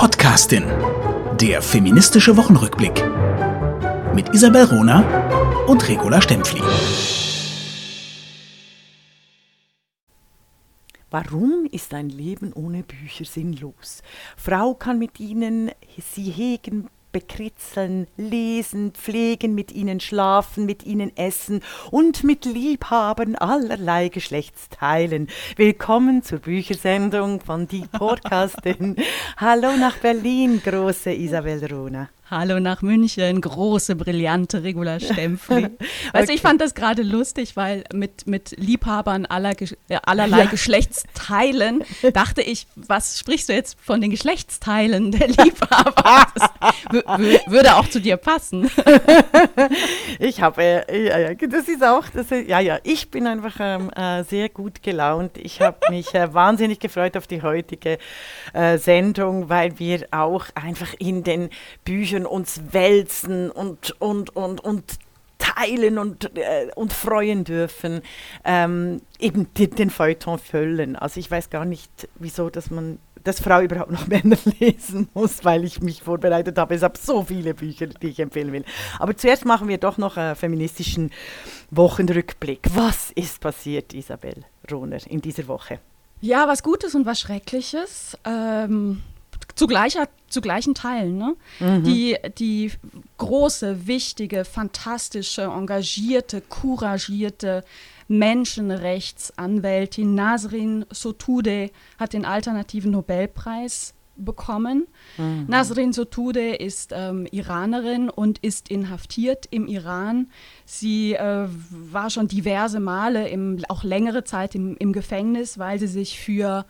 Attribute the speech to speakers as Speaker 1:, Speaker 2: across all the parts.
Speaker 1: Podcastin. Der feministische Wochenrückblick. Mit Isabel Rona und Regula Stempfli.
Speaker 2: Warum ist ein Leben ohne Bücher sinnlos? Frau kann mit ihnen sie hegen, bekritzeln, lesen, pflegen, mit ihnen schlafen, mit ihnen essen und mit Liebhabern allerlei Geschlechtsteilen. Willkommen zur Büchersendung von Die Podcastin. Hallo nach Berlin, große Isabel Rona.
Speaker 3: Hallo nach München, große, brillante Regula Stempfli. Weißt okay. ich fand das gerade lustig, weil mit, mit Liebhabern aller, äh, allerlei ja. Geschlechtsteilen dachte ich, was sprichst du jetzt von den Geschlechtsteilen der Liebhaber? Würde auch zu dir passen.
Speaker 2: ich habe, äh, ja, ja, das ist auch, das, ja, ja, ich bin einfach ähm, äh, sehr gut gelaunt. Ich habe mich äh, wahnsinnig gefreut auf die heutige äh, Sendung, weil wir auch einfach in den Büchern können uns wälzen und, und, und, und teilen und, äh, und freuen dürfen, ähm, eben den, den Feuilleton füllen. Also ich weiß gar nicht, wieso, dass man dass Frau überhaupt noch Männer lesen muss, weil ich mich vorbereitet habe. Es habe so viele Bücher, die ich empfehlen will. Aber zuerst machen wir doch noch einen feministischen Wochenrückblick. Was ist passiert, Isabel Rohner, in dieser Woche?
Speaker 3: Ja, was Gutes und was Schreckliches. Ähm, zu, gleicher, zu gleichen Teilen. Ne? Mhm. Die, die große, wichtige, fantastische, engagierte, couragierte Menschenrechtsanwältin Nasrin Sotoudeh hat den alternativen Nobelpreis bekommen. Mhm. Nasrin Sotoudeh ist ähm, Iranerin und ist inhaftiert im Iran. Sie äh, war schon diverse Male, im, auch längere Zeit im, im Gefängnis, weil sie sich für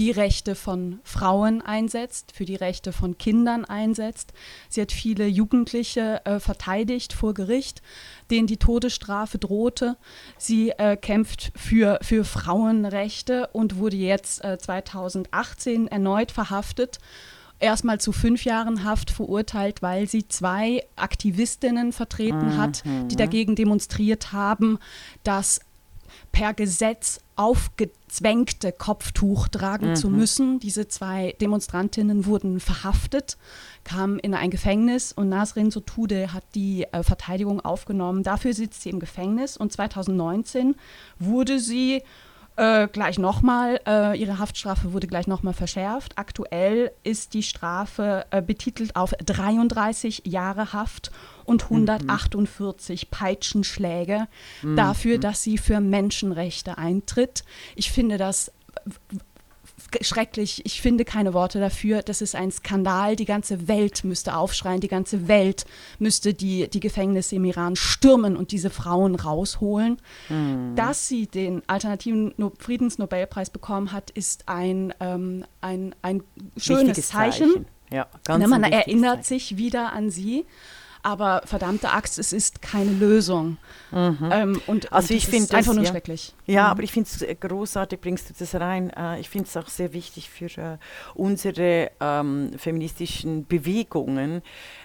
Speaker 3: die Rechte von Frauen einsetzt, für die Rechte von Kindern einsetzt. Sie hat viele Jugendliche äh, verteidigt vor Gericht, denen die Todesstrafe drohte. Sie äh, kämpft für, für Frauenrechte und wurde jetzt äh, 2018 erneut verhaftet erstmal zu fünf Jahren Haft verurteilt, weil sie zwei Aktivistinnen vertreten mhm. hat, die dagegen demonstriert haben, dass per Gesetz aufgezwängte Kopftuch tragen mhm. zu müssen. Diese zwei Demonstrantinnen wurden verhaftet, kamen in ein Gefängnis und Nasrin Sotude hat die äh, Verteidigung aufgenommen. Dafür sitzt sie im Gefängnis und 2019 wurde sie äh, gleich nochmal, äh, ihre Haftstrafe wurde gleich nochmal verschärft. Aktuell ist die Strafe äh, betitelt auf 33 Jahre Haft und 148 mhm. Peitschenschläge mhm. dafür, dass sie für Menschenrechte eintritt. Ich finde das schrecklich. Ich finde keine Worte dafür. Das ist ein Skandal. Die ganze Welt müsste aufschreien. Die ganze Welt müsste die, die Gefängnisse im Iran stürmen und diese Frauen rausholen. Mhm. Dass sie den alternativen no Friedensnobelpreis bekommen hat, ist ein, ähm, ein, ein schönes Wichtiges Zeichen. Zeichen. Ja, ganz Man erinnert Zeichen. sich wieder an sie aber verdammte Axt, es ist keine Lösung. Mhm.
Speaker 2: Ähm, und, also und ich finde einfach nur ja. schrecklich. Ja, mhm. aber ich finde es großartig, bringst du das rein. Äh, ich finde es auch sehr wichtig für äh, unsere ähm, feministischen Bewegungen,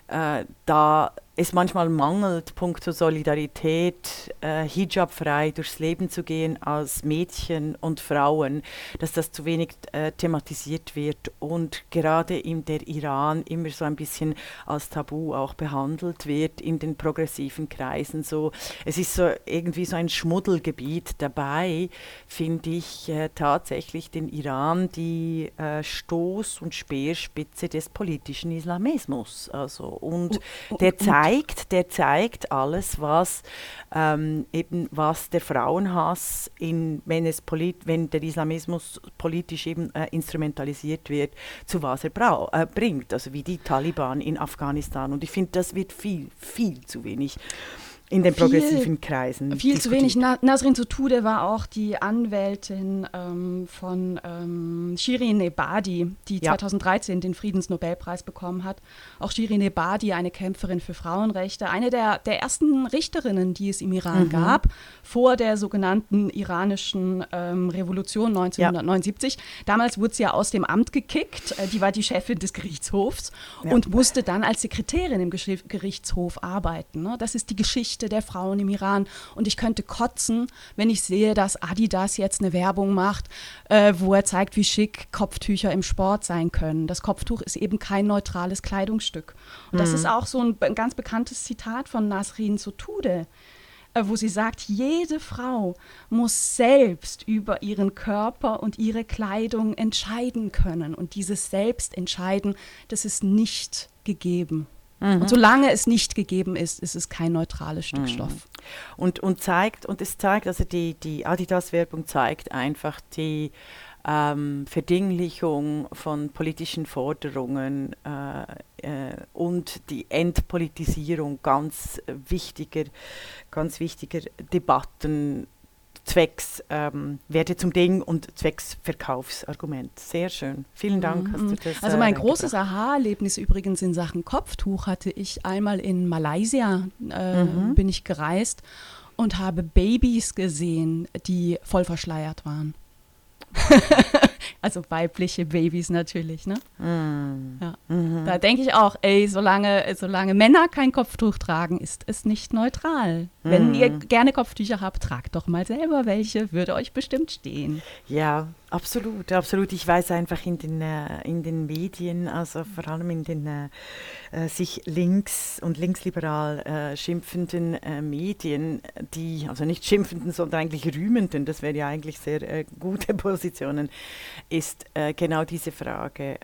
Speaker 2: äh, da es manchmal mangelt, punkto Solidarität, äh, hijabfrei durchs Leben zu gehen als Mädchen und Frauen, dass das zu wenig äh, thematisiert wird und gerade in der Iran immer so ein bisschen als Tabu auch behandelt wird in den progressiven Kreisen. So, es ist so irgendwie so ein Schmuddelgebiet dabei, finde ich äh, tatsächlich den Iran die äh, Stoß- und Speerspitze des politischen Islamismus. Also, und oh, der Zeit zeigt, der zeigt alles, was ähm, eben was der Frauenhass in, wenn es polit, wenn der Islamismus politisch eben äh, instrumentalisiert wird, zu was er brau, äh, bringt, also wie die Taliban in Afghanistan. Und ich finde, das wird viel, viel zu wenig in den viel, progressiven Kreisen.
Speaker 3: Viel zu wenig. Na, Nasrin Sotoudeh war auch die Anwältin ähm, von ähm, Shirin Ebadi, die ja. 2013 den Friedensnobelpreis bekommen hat. Auch Shirin Ebadi, eine Kämpferin für Frauenrechte, eine der, der ersten Richterinnen, die es im Iran mhm. gab, vor der sogenannten iranischen ähm, Revolution 1979. Ja. Damals wurde sie ja aus dem Amt gekickt. Äh, die war die Chefin des Gerichtshofs ja. und musste dann als Sekretärin im Gerichtshof arbeiten. Ne? Das ist die Geschichte Rechte der Frauen im Iran. Und ich könnte kotzen, wenn ich sehe, dass Adidas jetzt eine Werbung macht, äh, wo er zeigt, wie schick Kopftücher im Sport sein können. Das Kopftuch ist eben kein neutrales Kleidungsstück. Und mhm. das ist auch so ein, ganz bekanntes Zitat von Nasrin Sotude äh, wo sie sagt, jede Frau muss selbst über ihren Körper und ihre Kleidung entscheiden können. Und dieses Selbstentscheiden, das ist nicht gegeben. Mhm. Und solange es nicht gegeben ist, ist es kein neutrales Stück mhm. Stoff.
Speaker 2: Und, und zeigt, und es zeigt, also die, die Adidas-Werbung zeigt einfach die ähm, Verdinglichung von politischen Forderungen äh, äh, und die Entpolitisierung ganz wichtiger, ganz wichtiger Debatten zwecks ähm, Werte zum Ding und zwecks Verkaufsargument. Sehr schön. Vielen Dank.
Speaker 3: Mhm. mhm. Das, also mein äh, großes Aha-Erlebnis übrigens in Sachen Kopftuch hatte ich einmal in Malaysia, äh, mhm. bin ich gereist und habe Babys gesehen, die voll verschleiert waren. also weibliche Babys natürlich, ne? Mm. Ja. Mhm. Da denke ich auch, ey, solange, solange Männer kein Kopftuch tragen, ist es nicht neutral. Mm. Wenn ihr gerne Kopftücher habt, tragt doch mal selber welche, würde euch bestimmt stehen.
Speaker 2: Ja, absolut, absolut. Ich weiß einfach in den, äh, in den Medien, also vor allem in den äh, äh sich links und linksliberal äh, schimpfenden äh, Medien, die, also nicht schimpfenden, sondern eigentlich rühmenden, das wäre ja eigentlich sehr äh, gute Positionen, ist genau diese Frage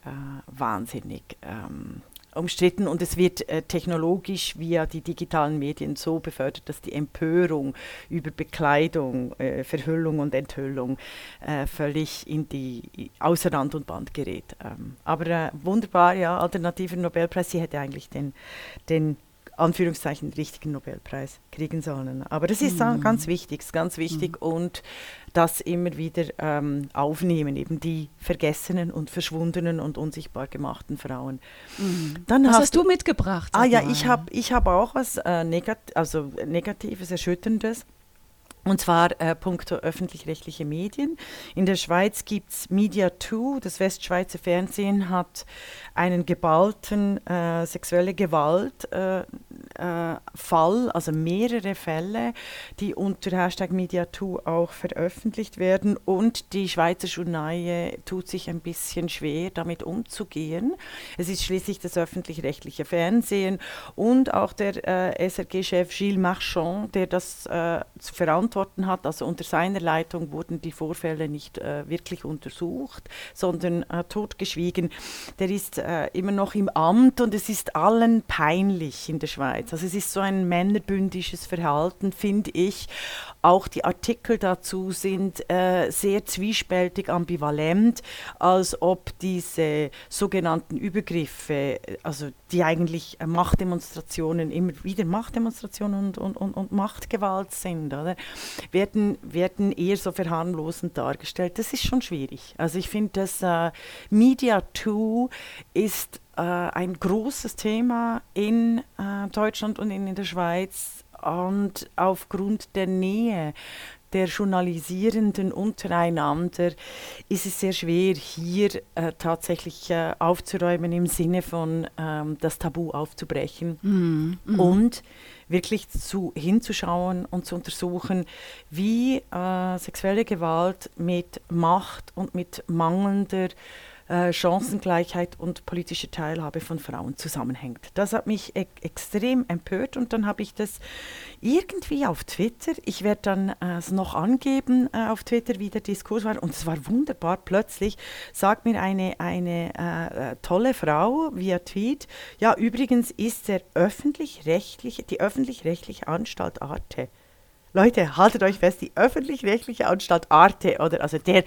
Speaker 2: wahnsinnig. Ähm, umstritten und es wird äh, technologisch via die digitalen Medien so befördert, dass die Empörung über Bekleidung, äh, Verhüllung und Enthüllung äh, völlig in die außer Rand und Band gerät. Ähm, aber äh, wunderbar, ja, alternativer Nobelpreis, sie hätte eigentlich den, den Anführungszeichen richtigen Nobelpreis kriegen sollen. Aber das ist mhm. ganz wichtig, ganz wichtig mhm. und das immer wieder ähm, aufnehmen, eben die vergessenen und verschwundenen und unsichtbar gemachten Frauen.
Speaker 3: Mhm. Dann was hast, hast du mitgebracht?
Speaker 2: Ah ja, ich habe ich hab auch was äh, Negat also Negatives, Erschütterndes. Und zwar äh, punkto öffentlich-rechtliche Medien. In der Schweiz gibt es Media 2, das Westschweizer Fernsehen hat einen geballten äh, sexuelle Gewalt äh, äh, Fall, also mehrere Fälle, die unter Hashtag Media2 auch veröffentlicht werden und die Schweizer Journaille tut sich ein bisschen schwer, damit umzugehen. Es ist schließlich das öffentlich-rechtliche Fernsehen und auch der äh, SRG-Chef Gilles Marchand, der das äh, zu verantworten hat. Also unter seiner Leitung wurden die Vorfälle nicht äh, wirklich untersucht, sondern äh, totgeschwiegen. Der ist äh, immer noch im Amt und es ist allen peinlich in der Schweiz. Also es ist so ein männerbündisches Verhalten, finde ich. Auch die Artikel dazu sind äh, sehr zwiespältig, ambivalent, als ob diese sogenannten Übergriffe, also die eigentlich Machtdemonstrationen, immer wieder Machtdemonstrationen und, und, und, und Machtgewalt sind, oder? Werden, werden eher so verharmlosend dargestellt. Das ist schon schwierig. Also ich finde, dass äh, Media 2 ist äh, ein großes Thema in äh, Deutschland und in, in der Schweiz und aufgrund der Nähe der Journalisierenden untereinander ist es sehr schwer, hier äh, tatsächlich äh, aufzuräumen im Sinne von ähm, das Tabu aufzubrechen mm, mm. und wirklich zu, hinzuschauen und zu untersuchen, wie äh, sexuelle Gewalt mit Macht und mit mangelnder äh, Chancengleichheit und politische Teilhabe von Frauen zusammenhängt. Das hat mich e extrem empört und dann habe ich das irgendwie auf Twitter, ich werde dann äh, es noch angeben äh, auf Twitter, wie der Diskurs war und es war wunderbar. Plötzlich sagt mir eine, eine äh, tolle Frau via Tweet, ja übrigens ist der öffentlich-rechtliche, die öffentlich-rechtliche Anstalt Arte Leute, haltet euch fest, die öffentlich-rechtliche Anstalt Arte oder also der,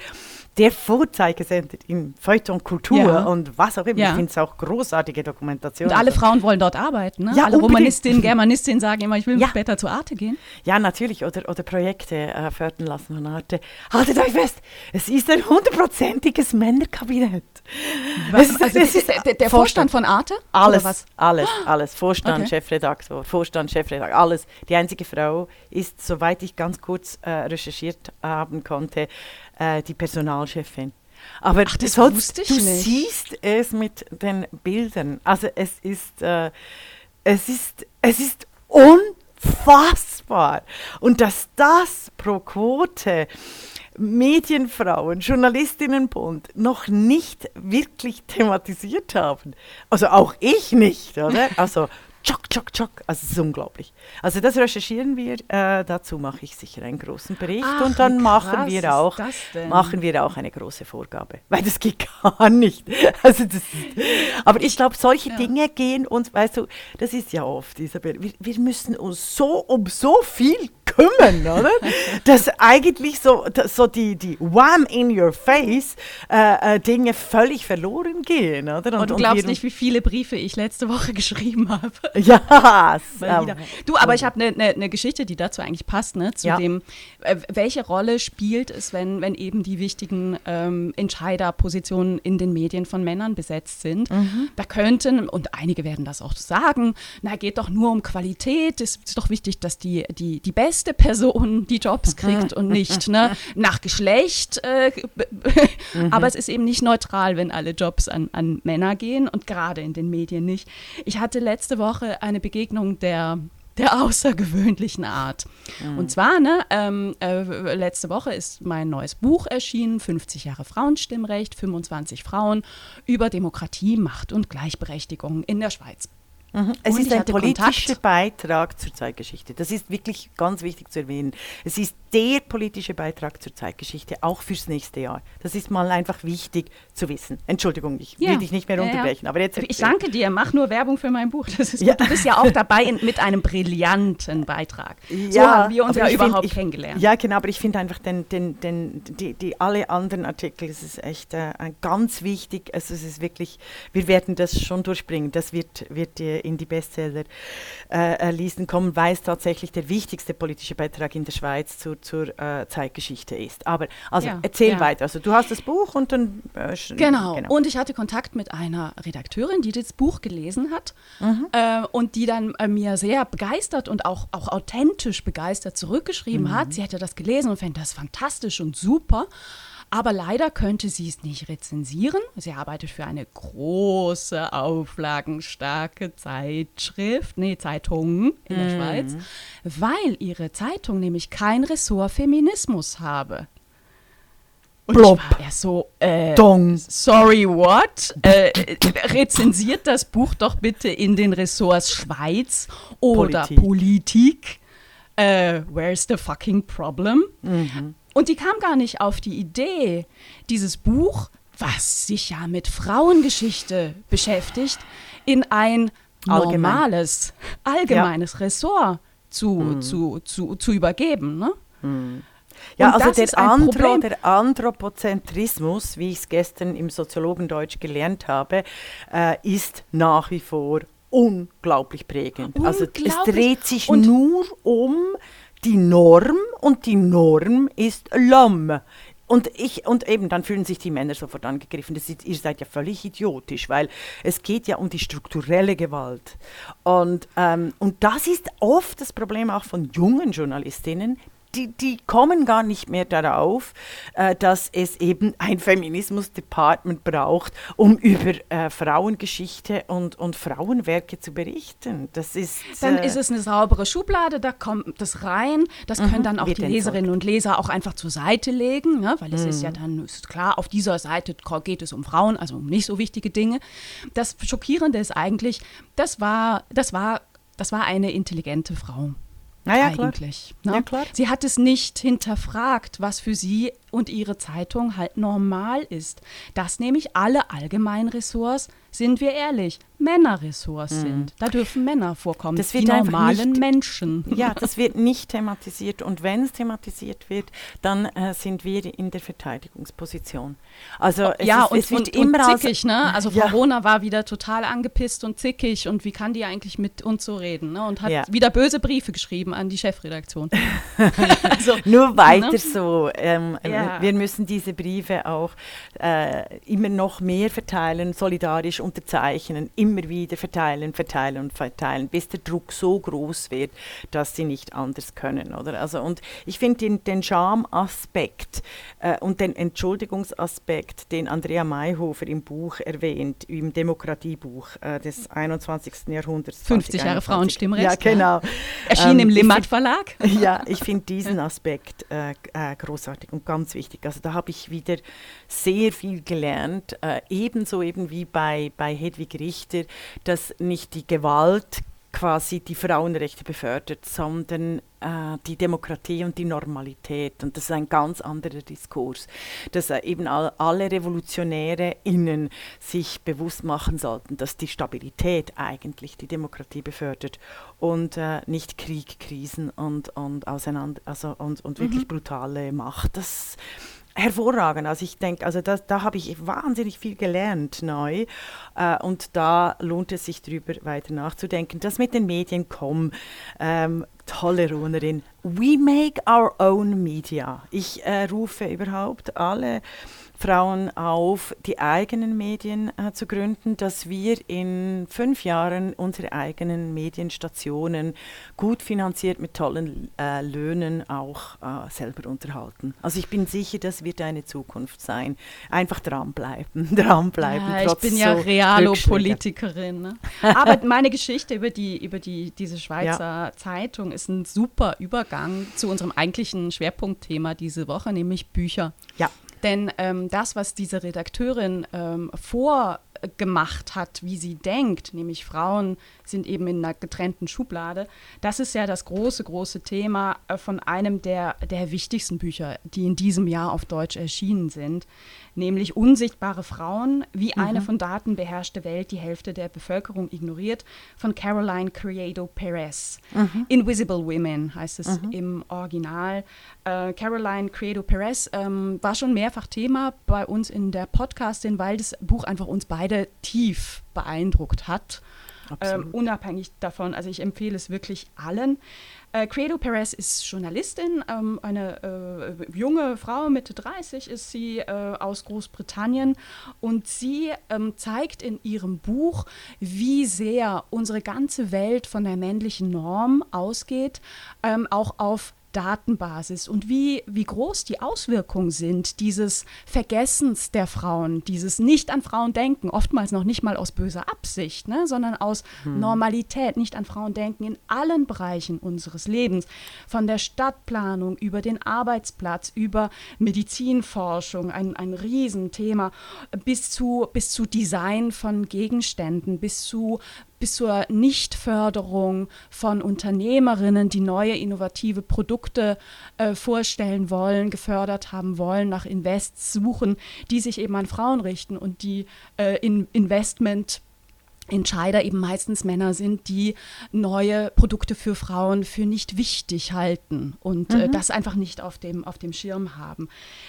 Speaker 2: der Vorzeigesender in Feuilleton Kultur ja. und was auch immer. Ja. Ich finde es auch großartige Dokumentation.
Speaker 3: Und alle Frauen wollen dort arbeiten. Ne? Ja, alle unbedingt. Romanistinnen, Germanistinnen sagen immer, ich will ja. später zu Arte gehen.
Speaker 2: Ja, natürlich. Oder, oder Projekte äh, fördern lassen von Arte. Haltet euch fest, es ist ein hundertprozentiges Männerkabinett.
Speaker 3: Was, ist, also ist der, der, Vorstand, Vorstand von Arte?
Speaker 2: Alles, alles, alles. Vorstand, okay. Chefredaktor, Vorstand, Chefredaktor, alles. Die einzige Frau ist so soweit ich ganz kurz äh, recherchiert haben konnte, äh, die Personalchefin. Aber Ach, das sollst, wusste ich du nicht. siehst es mit den Bildern. Also es ist, äh, es ist, es ist un unfassbar. Und dass das pro Quote Medienfrauen, Journalistinnenbund noch nicht wirklich thematisiert haben. Also auch ich nicht, oder? Also Tschock, tschock, tschock. Also es ist unglaublich. Also das recherchieren wir. Äh, dazu mache ich sicher einen großen Bericht Ach, und dann machen wir auch machen wir auch eine große Vorgabe, weil das geht gar nicht. Also das aber ich glaube, solche ja. Dinge gehen uns, weißt du, das ist ja oft, Isabel. Wir, wir müssen uns so um so viel kümmern, oder? Dass eigentlich so, so die, die Wham in your face äh, äh, Dinge völlig verloren gehen, oder?
Speaker 3: Und, und du glaubst nicht, wie viele Briefe ich letzte Woche geschrieben habe.
Speaker 2: Ja,
Speaker 3: ähm, du, aber ich habe eine ne, ne Geschichte, die dazu eigentlich passt, ne? Zu ja. dem, äh, welche Rolle spielt es, wenn, wenn eben die wichtigen ähm, Entscheiderpositionen in den Medien von Männern besetzt sind? Mhm. Da könnten, und einige werden das auch sagen, na, geht doch nur um Qualität, es ist doch wichtig, dass die, die, die beste Person die Jobs kriegt und nicht ne, nach Geschlecht. Äh, mhm. Aber es ist eben nicht neutral, wenn alle Jobs an, an Männer gehen und gerade in den Medien nicht. Ich hatte letzte Woche eine Begegnung der der außergewöhnlichen Art. Mhm. Und zwar, ne, ähm, äh, letzte Woche ist mein neues Buch erschienen, 50 Jahre Frauenstimmrecht, 25 Frauen über Demokratie, Macht und Gleichberechtigung in der Schweiz.
Speaker 2: Mhm. Es und ist ein politischer Kontakt. Beitrag zur Zeitgeschichte. Das ist wirklich ganz wichtig zu erwähnen. Es ist der politische Beitrag zur Zeitgeschichte, auch fürs nächste Jahr. Das ist mal einfach wichtig zu wissen. Entschuldigung, ich ja. will dich nicht mehr unterbrechen. Ja, Aber jetzt
Speaker 3: ich danke dir, mach nur Werbung für mein Buch. Ja. Du bist ja auch dabei in, mit einem brillanten Beitrag. So haben wir uns ja überhaupt find, ich, kennengelernt.
Speaker 2: Ja, genau, aber ich finde einfach den, den, den, die, die, alle anderen Artikel, es ist echt äh, ganz wichtig. Also es ist wirklich, wir werden das schon durchbringen. Das wird, wird in die Bestseller-Listen äh, kommen, weil es tatsächlich der wichtigste politische Beitrag in der Schweiz zur zur äh, Zeitgeschichte ist. Aber also ja, erzähl ja. weiter. Also du hast das Buch und dann
Speaker 3: äh, genau. genau. Und ich hatte Kontakt mit einer Redakteurin, die das Buch gelesen hat mhm. äh, und die dann äh, mir sehr begeistert und auch, auch authentisch begeistert zurückgeschrieben mhm. hat. Sie hätte das gelesen und fände das fantastisch und super. Aber leider könnte sie es nicht rezensieren. Sie arbeitet für eine große, auflagenstarke Zeitschrift, nee, Zeitung in der mm. Schweiz, weil ihre Zeitung nämlich kein Ressort Feminismus habe. Und Blop. ich war erst so, äh, Dong. sorry, what? Äh, rezensiert das Buch doch bitte in den Ressorts Schweiz oder Politik. Politik. Äh, where's the fucking problem? Mhm. Und die kam gar nicht auf die Idee, dieses Buch, was sich ja mit Frauengeschichte beschäftigt, in ein normales, allgemeines ja. Ressort zu, mhm. zu, zu, zu übergeben. Ne?
Speaker 2: Mhm. Ja, Und also der, Andro, der Anthropozentrismus, wie ich es gestern im Soziologendeutsch gelernt habe, äh, ist nach wie vor unglaublich prägend. Unglaublich. Also es dreht sich Und nur um die Norm und die Norm ist L'homme. Und ich, und eben, dann fühlen sich die Männer sofort angegriffen. Das ist, ihr seid ja völlig idiotisch, weil es geht ja um die strukturelle Gewalt. Und, ähm, und das ist oft das Problem auch von jungen Journalistinnen, die, die kommen gar nicht mehr darauf, äh, dass es eben ein Feminismus-Department braucht, um über äh, Frauengeschichte und, und Frauenwerke zu berichten. Das ist,
Speaker 3: dann äh, ist es eine saubere Schublade, da kommt das rein. Das mhm, können dann auch die Leserinnen und Leser auch einfach zur Seite legen, ne? weil es mhm. ist ja mhm. dann ist klar, auf dieser Seite geht es um Frauen, also um nicht so wichtige Dinge. Das Schockierende ist eigentlich, das war, das war, das war eine intelligente Frau. Naja, eigentlich. Klar. Ne? Ja, klar. Sie hat es nicht hinterfragt, was für sie und ihre Zeitung halt normal ist. Dass nämlich alle allgemeinen Ressorts, sind wir ehrlich, Männerressorts mhm. sind. Da dürfen Männer vorkommen, das wird die normalen nicht, Menschen.
Speaker 2: Ja, das wird nicht thematisiert. Und wenn es thematisiert wird, dann äh, sind wir in der Verteidigungsposition.
Speaker 3: Also es ja, ist, und, es wird und, immer und zickig, ne? Also ja. Frau Rona war wieder total angepisst und zickig und wie kann die eigentlich mit uns so reden, ne? Und hat ja. wieder böse Briefe geschrieben an die Chefredaktion.
Speaker 2: also, Nur weiter ne? so. Ähm, ja. Wir müssen diese Briefe auch äh, immer noch mehr verteilen, solidarisch unterzeichnen, immer wieder verteilen, verteilen und verteilen, bis der Druck so groß wird, dass sie nicht anders können. Oder? Also, und ich finde den, den Schamaspekt äh, und den Entschuldigungsaspekt, den Andrea Mayhofer im Buch erwähnt, im Demokratiebuch äh, des 21. Jahrhunderts.
Speaker 3: 50 Jahre Frauenstimmrecht.
Speaker 2: Ja, genau.
Speaker 3: Erschienen ähm, im Limmat Verlag.
Speaker 2: Ja, ich finde diesen Aspekt äh, äh, großartig und ganz wichtig. Also da habe ich wieder sehr viel gelernt, äh, ebenso eben wie bei, bei Hedwig Richter, dass nicht die Gewalt quasi die Frauenrechte befördert, sondern äh, die Demokratie und die Normalität. Und das ist ein ganz anderer Diskurs, dass äh, eben all, alle Revolutionäre innen sich bewusst machen sollten, dass die Stabilität eigentlich die Demokratie befördert und äh, nicht Krieg, Krisen und, und, auseinander, also, und, und wirklich mhm. brutale Macht. Das hervorragend. Also ich denke, also das, da habe ich wahnsinnig viel gelernt neu äh, und da lohnt es sich darüber weiter nachzudenken. Das mit den Medien, komm, ähm, tolle Runerin. We make our own media. Ich äh, rufe überhaupt alle Frauen auf, die eigenen Medien äh, zu gründen, dass wir in fünf Jahren unsere eigenen Medienstationen gut finanziert mit tollen äh, Löhnen auch äh, selber unterhalten. Also ich bin sicher, das wird eine Zukunft sein. Einfach dranbleiben, dranbleiben.
Speaker 3: Ja, ich bin ja Realo-Politikerin. Ne? Aber meine Geschichte über, die, über die, diese Schweizer ja. Zeitung ist ein super Übergang zu unserem eigentlichen Schwerpunktthema diese Woche, nämlich Bücher.
Speaker 2: Ja.
Speaker 3: Denn ähm, das, was diese Redakteurin ähm, vorgemacht hat, wie sie denkt, nämlich Frauen sind eben in einer getrennten Schublade, das ist ja das große, große Thema äh, von einem der, der wichtigsten Bücher, die in diesem Jahr auf Deutsch erschienen sind nämlich Unsichtbare Frauen, wie mhm. eine von Daten beherrschte Welt die Hälfte der Bevölkerung ignoriert, von Caroline Criado Perez. Mhm. Invisible Women heißt es mhm. im Original. Äh, Caroline Criado Perez ähm, war schon mehrfach Thema bei uns in der Podcastin, weil das Buch einfach uns beide tief beeindruckt hat. Ähm, unabhängig davon, also ich empfehle es wirklich allen. Äh, Credo Perez ist Journalistin, ähm, eine äh, junge Frau, Mitte 30 ist sie äh, aus Großbritannien. Und sie ähm, zeigt in ihrem Buch, wie sehr unsere ganze Welt von der männlichen Norm ausgeht, ähm, auch auf Datenbasis und wie, wie groß die Auswirkungen sind dieses Vergessens der Frauen, dieses nicht an Frauen denken, oftmals noch nicht mal aus böser Absicht, ne, sondern aus hm. Normalität, nicht an Frauen denken in allen Bereichen unseres Lebens, von der Stadtplanung über den Arbeitsplatz, über Medizinforschung, ein, ein Riesenthema, bis zu, bis zu Design von Gegenständen, bis zu bis zur Nichtförderung von Unternehmerinnen, die neue innovative Produkte äh, vorstellen wollen, gefördert haben wollen, nach Invests suchen, die sich eben an Frauen richten und die äh, in Investment Entscheider eben meistens Männer sind, die neue Produkte für Frauen für nicht wichtig halten und äh, mhm. äh, das einfach nicht auf dem, auf dem Schirm haben.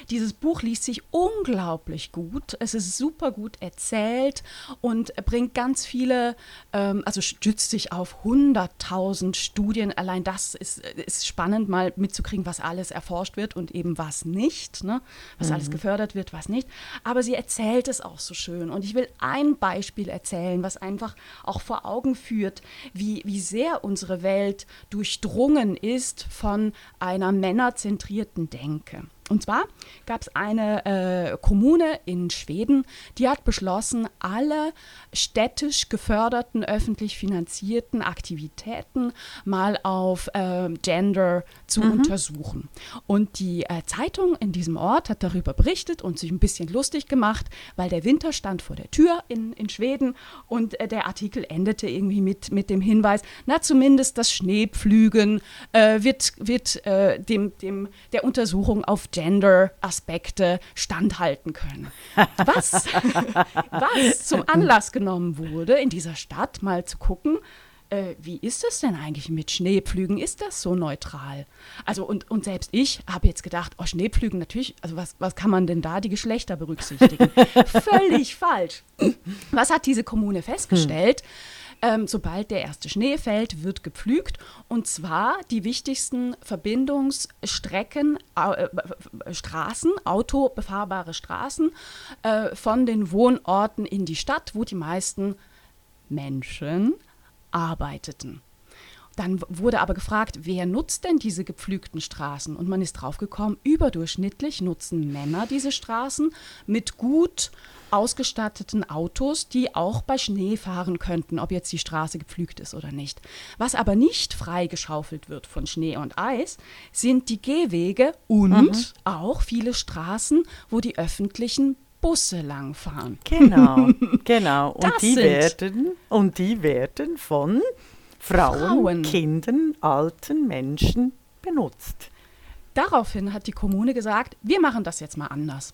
Speaker 3: Dieses Buch liest sich unglaublich gut. Es ist super gut erzählt und bringt ganz viele, ähm, also stützt sich auf 100.000 Studien. Allein das ist, ist spannend, mal mitzukriegen, was alles erforscht wird und eben was nicht, ne? was mhm. alles gefördert wird, was nicht. Aber sie erzählt es auch so schön. Und ich will ein Beispiel erzählen, was einfach auch vor Augen führt, wie, wie sehr unsere Welt durchdrungen ist von einer männerzentrierten Denke. Und zwar gab es eine äh, Kommune in Schweden, die hat beschlossen, alle städtisch geförderten, öffentlich finanzierten Aktivitäten mal auf äh, Gender zu mhm. untersuchen. Und die äh, Zeitung in diesem Ort hat darüber berichtet und sich ein bisschen lustig gemacht, weil der Winter stand vor der Tür in, in Schweden und äh, der Artikel endete irgendwie mit, mit dem Hinweis, na zumindest das Schneepflügen äh, wird, wird äh, dem, dem, der Untersuchung auf Gender-Aspekte standhalten können. Was, was zum Anlass genommen wurde, in dieser Stadt mal zu gucken, äh, wie ist es denn eigentlich mit Schneepflügen? Ist das so neutral? Also und, und selbst ich habe jetzt gedacht, oh, Schneepflügen natürlich, also was, was kann man denn da die Geschlechter berücksichtigen? Völlig falsch. Was hat diese Kommune festgestellt? Hm ähm, sobald der erste Schnee fällt, wird gepflügt. Und zwar die wichtigsten Verbindungsstrecken, äh, Straßen, autobefahrbare Straßen äh, von den Wohnorten in die Stadt, wo die meisten Menschen arbeiteten. Dann wurde aber gefragt, wer nutzt denn diese gepflügten Straßen? Und man ist draufgekommen, überdurchschnittlich nutzen Männer diese Straßen mit gut ausgestatteten Autos, die auch bei Schnee fahren könnten, ob jetzt die Straße gepflügt ist oder nicht. Was aber nicht freigeschaufelt wird von Schnee und Eis, sind die Gehwege und mhm. auch viele Straßen, wo die öffentlichen Busse langfahren.
Speaker 2: Genau, genau. Und die werden und die werden von Frauen, Frauen, Kindern, alten Menschen benutzt.
Speaker 3: Daraufhin hat die Kommune gesagt, wir machen das jetzt mal anders.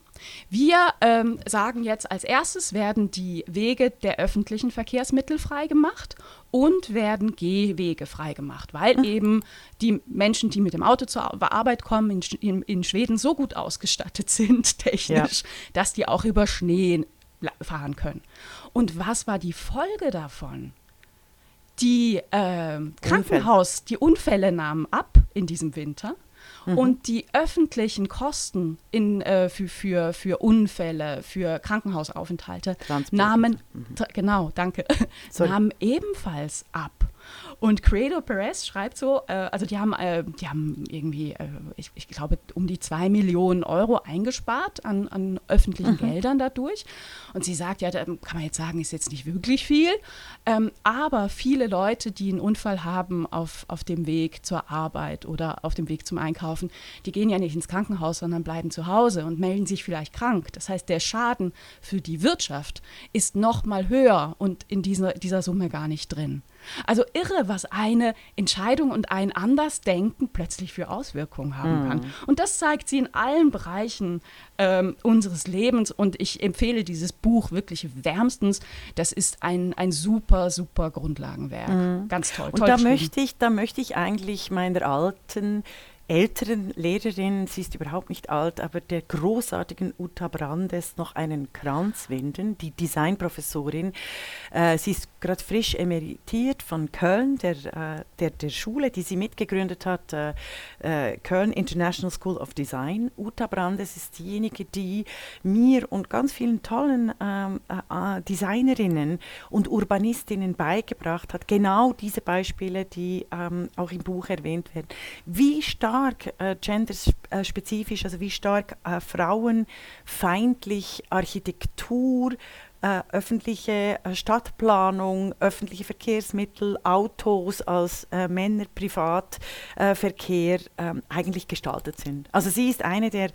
Speaker 3: Wir ähm, sagen jetzt, als erstes werden die Wege der öffentlichen Verkehrsmittel freigemacht und werden Gehwege freigemacht, weil mhm. eben die Menschen, die mit dem Auto zur Arbeit kommen, in, in, Schweden so gut ausgestattet sind, technisch, ja. dass die auch über Schnee fahren können. Und was war die Folge davon? Die äh, Krankenhaus, die Unfälle nahmen ab in diesem Winter. Mhm. Und die öffentlichen Kosten in, äh, für, für, für Unfälle, für Krankenhausaufenthalte nahmen, mhm. genau, danke, nahmen ebenfalls ab. Und Credo Perez schreibt so, äh, also die haben, äh, die haben irgendwie, äh, ich, ich, glaube, um die zwei Millionen Euro eingespart an, an öffentlichen mhm. Geldern dadurch. Und sie sagt, ja, da kann man jetzt sagen, ist jetzt nicht wirklich viel, ähm, aber viele Leute, die einen Unfall haben auf, auf dem Weg zur Arbeit oder auf dem Weg zum Einkaufen, die gehen ja nicht ins Krankenhaus, sondern bleiben zu Hause und melden sich vielleicht krank. Das heißt, der Schaden für die Wirtschaft ist noch mal höher und in dieser, dieser Summe gar nicht drin. Also irre, was eine Entscheidung und ein Andersdenken plötzlich für Auswirkungen haben mhm. kann. Und das zeigt sie in allen Bereichen ähm, unseres Lebens. Und ich empfehle dieses Buch wirklich wärmstens. Das ist ein, ein super, super Grundlagenwerk. Mhm. Ganz toll.
Speaker 2: Und
Speaker 3: toll
Speaker 2: da möchte, ich, da möchte ich eigentlich meiner alten älteren Lehrerin, sie ist überhaupt nicht alt, aber der großartigen Uta Brandes noch einen Kranz winden, die Designprofessorin. Äh, sie ist gerade frisch emeritiert von Köln, der, äh, der, der Schule, die sie mitgegründet hat, äh, äh Köln International School of Design. Uta Brandes ist diejenige, die mir und ganz vielen tollen ähm, äh, äh, Designerinnen und Urbanistinnen beigebracht hat, genau diese Beispiele, die ähm, auch im Buch erwähnt werden. Wie stark stark äh, genderspezifisch, also wie stark äh, frauenfeindlich Architektur, äh, öffentliche äh, Stadtplanung, öffentliche Verkehrsmittel, Autos als äh, Männer, Privatverkehr äh, eigentlich gestaltet sind. Also sie ist eine der,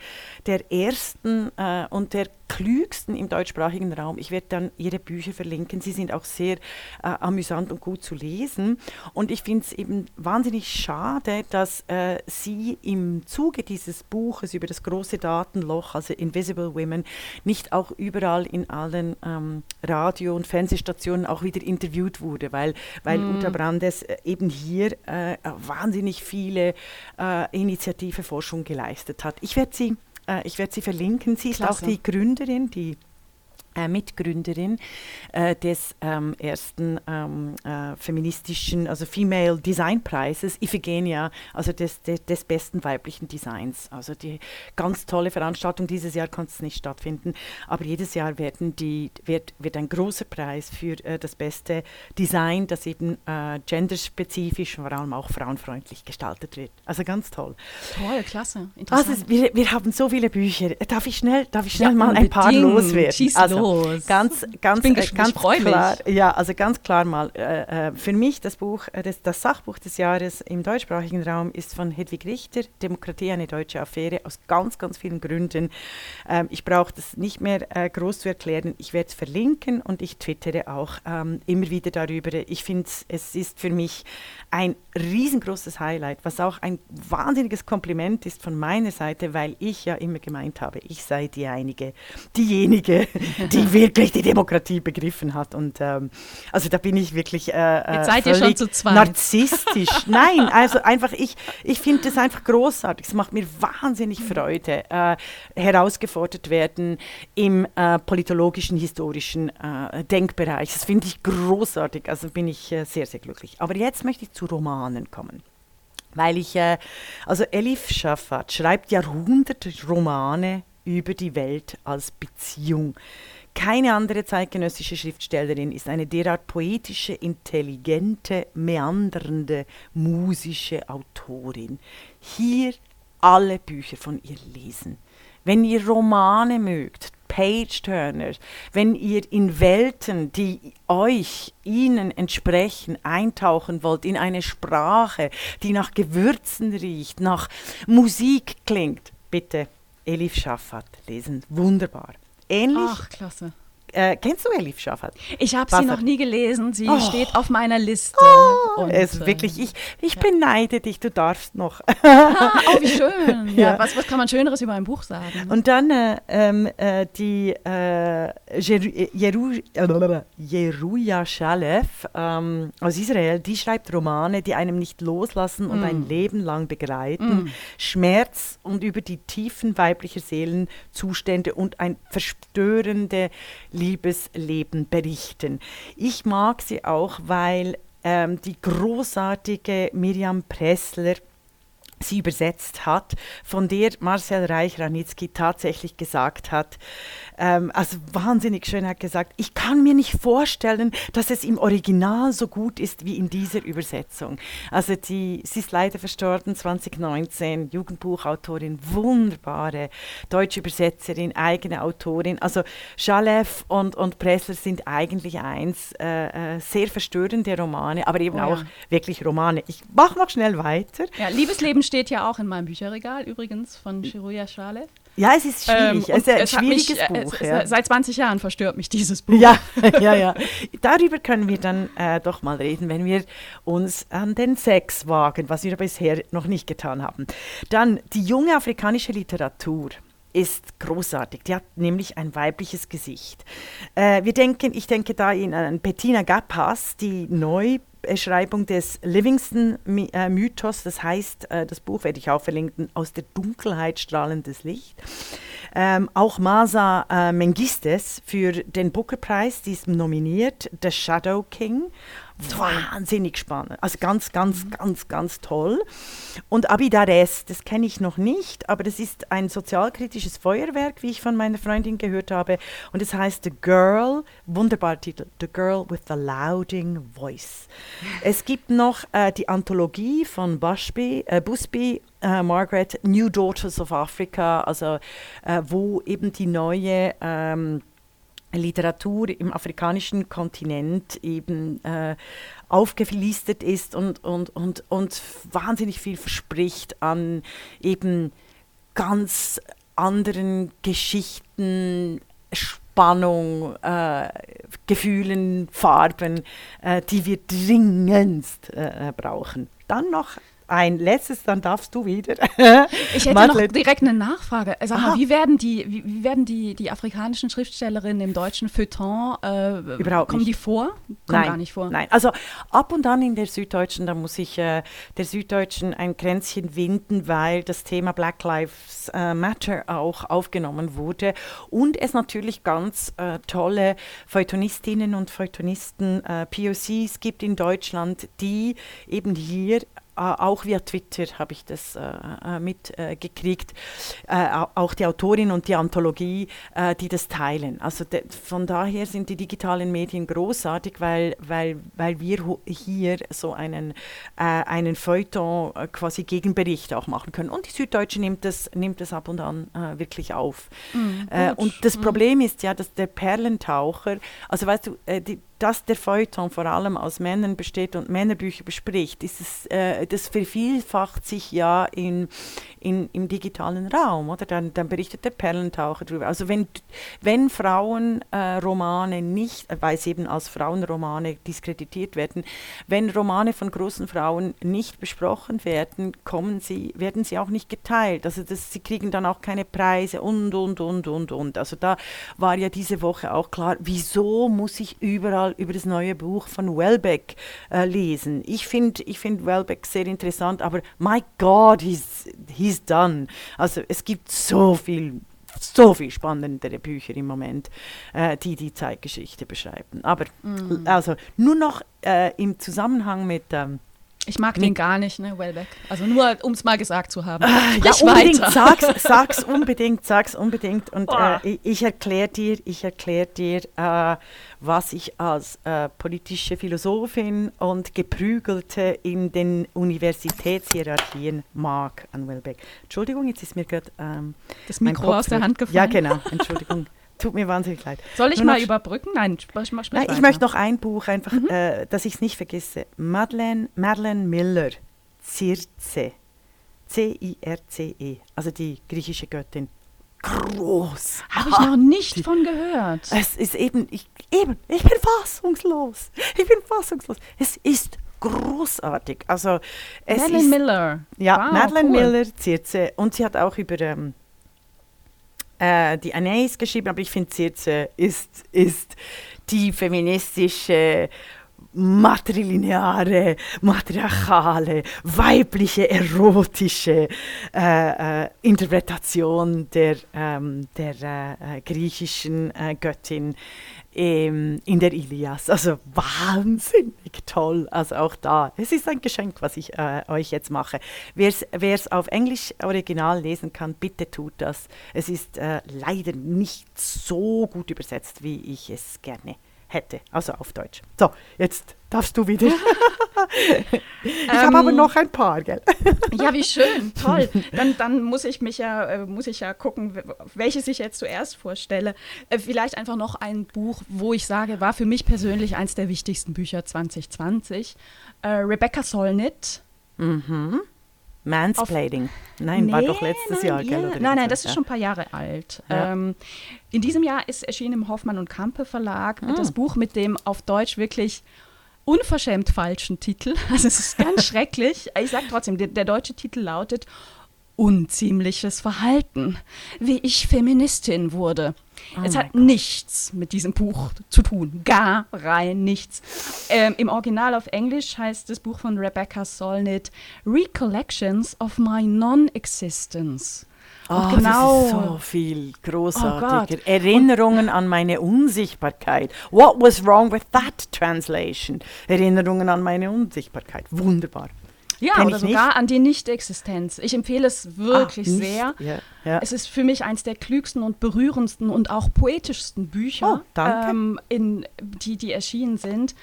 Speaker 2: der ersten äh, und der klügsten im deutschsprachigen Raum. Ich werde dann ihre Bücher verlinken. Sie sind auch sehr äh, amüsant und gut zu lesen. Und ich finde es eben wahnsinnig schade, dass äh, sie im Zuge dieses Buches über das große Datenloch, also Invisible Women, nicht auch überall in allen ähm, Radio- und Fernsehstationen auch wieder interviewt wurde, weil, weil mm. Uta Brandes äh, eben hier äh, wahnsinnig viele äh, Initiative Forschung geleistet hat. Ich werde sie ich werde sie verlinken. Sie ist Klasse. auch die Gründerin, die äh, Mitgründerin äh, des ähm, ersten ähm, äh, feministischen, also Female Design Preises, Iphigenia, also des, des, des, besten weiblichen Designs. Also die ganz tolle Veranstaltung. Dieses Jahr konnte es nicht stattfinden, aber jedes Jahr werden die, wird, wird ein großer Preis für äh, das beste Design, das eben äh, genderspezifisch, vor allem auch frauenfreundlich gestaltet wird. Also ganz toll.
Speaker 3: Toll, klasse.
Speaker 2: Interessant. Also, wir, wir haben so viele Bücher. Darf ich schnell, darf ich schnell ja, mal ein paar loswerden?
Speaker 3: Schieß also, los.
Speaker 2: Ganz, ganz, ich bin äh, ganz klar, ja, also ganz klar mal. Äh, äh, für mich das Buch, äh, das, das, Sachbuch des Jahres im deutschsprachigen Raum ist von Hedwig Richter, Demokratie eine deutsche Affäre, aus ganz, ganz vielen Gründen. Ähm, ich brauche das nicht mehr äh, groß zu erklären. Ich werde es verlinken und ich twittere auch ähm, immer wieder darüber. Ich finde, es ist für mich ein riesengroßes Highlight, was auch ein wahnsinniges Kompliment ist von meiner Seite, weil ich ja immer gemeint habe, ich sei die einige, diejenige, die wirklich die Demokratie begriffen hat. Und ähm, also da bin ich wirklich äh,
Speaker 3: Jetzt seid ihr schon zu zweit.
Speaker 2: narzisstisch. Nein, also einfach ich, ich finde das einfach großartig. Es macht mir wahnsinnig Freude, äh, herausgefordert werden im äh, politologischen, historischen äh, Denkbereich. Das finde ich großartig. Also bin ich äh, sehr, sehr glücklich. Aber jetzt möchte ich zu Romanen kommen. Weil ich, äh, also Elif Shafat schreibt Jahrhunderte Romane über die Welt als Beziehung. Keine andere zeitgenössische Schriftstellerin ist eine derart poetische, intelligente, meandernde, musische Autorin. Hier alle Bücher von ihr lesen. Wenn ihr Romane mögt, Page-Turner, wenn ihr in Welten, die euch, ihnen entsprechen, eintauchen wollt, in eine Sprache, die nach Gewürzen riecht, nach Musik klingt, bitte Elif Schafat lesen. Wunderbar. Ähnlich.
Speaker 3: Ach, klasse.
Speaker 2: Äh, kennst du Elif Schafat?
Speaker 3: Ich habe sie noch nie gelesen. Sie oh. steht auf meiner Liste.
Speaker 2: Oh, und, es äh, wirklich, ich, ich ja. beneide dich, du darfst noch.
Speaker 3: ah, oh, wie schön. Ja, ja. Was, was kann man Schöneres über ein Buch sagen?
Speaker 2: Und dann äh, ähm, äh, die äh, Jeru, Jeruja Shalef ähm, aus Israel, die schreibt Romane, die einem nicht loslassen und mm. ein Leben lang begleiten. Mm. Schmerz und über die Tiefen weiblicher Seelenzustände und ein verstörende Liebesleben berichten. Ich mag sie auch, weil ähm, die großartige Miriam Pressler sie übersetzt hat, von der Marcel Reich-Ranitzky tatsächlich gesagt hat, ähm, also wahnsinnig schön hat gesagt, ich kann mir nicht vorstellen, dass es im Original so gut ist wie in dieser Übersetzung. Also die, sie ist leider verstorben 2019, Jugendbuchautorin, wunderbare deutsche Übersetzerin, eigene Autorin. Also Schalev und, und Pressler sind eigentlich eins, äh, äh, sehr verstörende Romane, aber eben oh, auch ja. wirklich Romane. Ich mache noch schnell weiter.
Speaker 3: Ja, Liebesleben steht ja auch in meinem Bücherregal übrigens von Shiruya Schalev.
Speaker 2: Ja, es ist schwierig. Ähm, es ist ein schwieriges mich, äh, Buch.
Speaker 3: Es, ja. Seit 20 Jahren verstört mich dieses Buch.
Speaker 2: Ja, ja, ja. Darüber können wir dann äh, doch mal reden, wenn wir uns an den Sex wagen, was wir bisher noch nicht getan haben. Dann die junge afrikanische Literatur ist großartig. Die hat nämlich ein weibliches Gesicht. Äh, wir denken, ich denke da in an Bettina Gappas, die neu Beschreibung des Livingston-Mythos. Das heißt, äh, das Buch werde ich auch verlinken, aus der Dunkelheit strahlendes Licht. Ähm, auch Masa äh, Mengistes für den Booker-Preis, die ist nominiert, The Shadow King wahnsinnig spannend. Also ganz, ganz, mhm. ganz, ganz toll. Und Abidares, das kenne ich noch nicht, aber das ist ein sozialkritisches Feuerwerk, wie ich von meiner Freundin gehört habe. Und es heißt The Girl, wunderbarer Titel, The Girl with the Louding Voice. Es gibt noch äh, die Anthologie von Busby, äh, Busby Uh, Margaret, New Daughters of Africa, also uh, wo eben die neue ähm, Literatur im afrikanischen Kontinent eben äh, aufgelistet ist und, und, und, und wahnsinnig viel verspricht an eben ganz anderen Geschichten, Spannung, äh, Gefühlen, Farben, äh, die wir dringendst äh, brauchen. Dann noch ein letztes, dann darfst du wieder.
Speaker 3: ich hätte Madeleine. noch direkt eine Nachfrage. Sag mal, wie werden die, wie, wie, werden die, die afrikanischen Schriftstellerinnen im deutschen Feuilleton, äh, Überhaupt kommen nicht. die vor? Kommen
Speaker 2: nein,
Speaker 3: gar nicht vor.
Speaker 2: Nein, also ab und an in der Süddeutschen, da muss ich äh, der Süddeutschen ein Kränzchen winden, weil das Thema Black Lives äh, Matter auch aufgenommen wurde und es natürlich ganz äh, tolle Feuilletonistinnen und Feuilletonisten, äh, POCs gibt in Deutschland, die eben hier auch via Twitter habe ich das äh, äh mitgekriegt, äh, auch die Autorin und die Anthologie, äh, die das teilen. Also de, von daher sind die digitalen Medien großartig, weil, weil, weil wir hier so einen, äh, einen Feuilleton quasi Gegenbericht auch machen können. Und die Süddeutsche nimmt das, nimmt das ab und an wirklich auf. Mhm, und das mhm. Problem ist ja, dass der Perlentaucher, also weißt du, die dass der Feuilleton vor allem aus Männern besteht und Männerbücher bespricht, ist es, äh, das vervielfacht sich ja in, in, im digitalen Raum, oder? Dann, dann berichtet der Perlentaucher darüber. Also wenn, wenn Frauenromane äh, nicht, weil sie eben als Frauenromane diskreditiert werden, wenn Romane von großen Frauen nicht besprochen werden, kommen sie, werden sie auch nicht geteilt. Also das, sie kriegen dann auch keine Preise und, und, und, und, und. Also da war ja diese Woche auch klar, wieso muss ich überall über das neue Buch von Welbeck äh, lesen? Ich finde ich find Welbeck sehr interessant, aber my God, he's, he's done. Also es gibt so viel so viel spannendere Bücher im Moment, äh, die die Zeitgeschichte beschreiben. Aber mm. also nur noch äh, im Zusammenhang mit ähm,
Speaker 3: ich mag den gar nicht, ne, Wellbeck. Also nur, um es mal gesagt zu haben.
Speaker 2: Äh, ja, unbedingt, weiter. sag's, sag's unbedingt, sag's unbedingt. Und äh, ich, ich erkläre dir, ich erklär dir äh, was ich als äh, politische Philosophin und Geprügelte in den Universitätshierarchien mag an Wellbeck. Entschuldigung, jetzt ist mir gerade ähm,
Speaker 3: das Mikro aus der Hand gefallen.
Speaker 2: Ja, genau, Entschuldigung. Tut mir wahnsinnig leid.
Speaker 3: Soll ich Nur mal überbrücken? Nein,
Speaker 2: sprich, sprich Nein ich möchte noch ein Buch, einfach, mhm. äh, dass ich es nicht vergesse. Madeleine, Madeleine Miller, Circe. C-I-R-C-E, also die griechische Göttin. Groß.
Speaker 3: Habe ich noch nicht von gehört.
Speaker 2: Es ist eben, ich, eben, ich bin fassungslos. Ich bin fassungslos. Es ist großartig. Also,
Speaker 3: es Madeleine ist, Miller.
Speaker 2: Ja, wow, Madeleine cool. Miller, Circe. Und sie hat auch über ähm, äh, die Anais geschrieben, aber ich finde, Circe ist, ist die feministische matrilineare, matriarchale, weibliche, erotische äh, äh, Interpretation der, ähm, der äh, äh griechischen äh, Göttin ähm, in der Ilias. Also wahnsinnig toll. Also auch da. Es ist ein Geschenk, was ich äh, euch jetzt mache. Wer es auf Englisch original lesen kann, bitte tut das. Es ist leider nicht so gut übersetzt, wie ich es gerne hätte, also auf Deutsch. So, jetzt darfst du wieder. ich ähm, habe aber noch ein paar, gell?
Speaker 3: ja, wie schön, toll. Dann, dann muss ich mich ja, äh, muss ich ja gucken, welches ich jetzt zuerst vorstelle. Äh, vielleicht einfach noch ein Buch, wo ich sage, war für mich persönlich eines der wichtigsten Bücher 2020. Äh, Rebecca Solnit.
Speaker 2: Mhm. Mansplaining. Nein, nee, war doch letztes nein, Jahr,
Speaker 3: gell? Oder nein, nein, das ist schon ein paar Jahre alt. Ja. Ähm, in diesem Jahr ist erschienen im Hoffmann und Kampe Verlag mhm. das Buch mit dem auf Deutsch wirklich unverschämt falschen Titel. Also es ist ganz schrecklich. Ich sage trotzdem, der, der deutsche Titel lautet Unziemliches Verhalten, wie ich Feministin wurde. Oh es hat nichts mit diesem Buch zu tun. Gar rein nichts. Ähm, Im Original auf Englisch heißt das Buch von Rebecca Solnit Recollections of My Non-Existence.
Speaker 2: Oh, genau. Das ist so viel großartiger. Oh Erinnerungen an meine Unsichtbarkeit. What was wrong with that translation? Erinnerungen an meine Unsichtbarkeit. Wunderbar.
Speaker 3: Ja, Kenn oder sogar nicht. an die Nichtexistenz. Ich empfehle es wirklich ah, sehr. Ja, ja. Es ist für mich eines der klügsten und berührendsten und auch poetischsten Bücher,
Speaker 2: oh,
Speaker 3: ähm, in, die, die erschienen sind.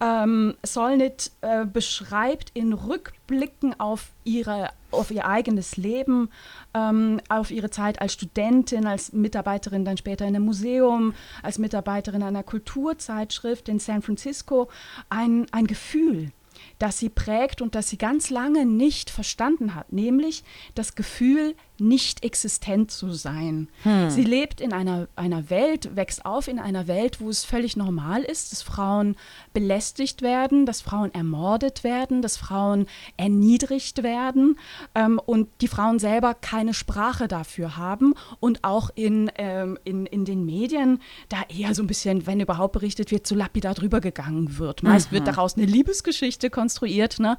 Speaker 3: Ähm, Solnit äh, beschreibt in Rückblicken auf, ihre, auf ihr eigenes Leben, ähm, auf ihre Zeit als Studentin, als Mitarbeiterin dann später in einem Museum, als Mitarbeiterin einer Kulturzeitschrift in San Francisco, ein, ein Gefühl, das sie prägt und das sie ganz lange nicht verstanden hat, nämlich das Gefühl, nicht existent zu sein. Hm. Sie lebt in einer, einer Welt, wächst auf in einer Welt, wo es völlig normal ist, dass Frauen belästigt werden, dass Frauen ermordet werden, dass Frauen erniedrigt werden ähm, und die Frauen selber keine Sprache dafür haben und auch in, ähm, in, in den Medien da eher so ein bisschen, wenn überhaupt berichtet wird, so lapidar drüber gegangen wird. Meist mhm. wird daraus eine Liebesgeschichte konstruiert. Ne?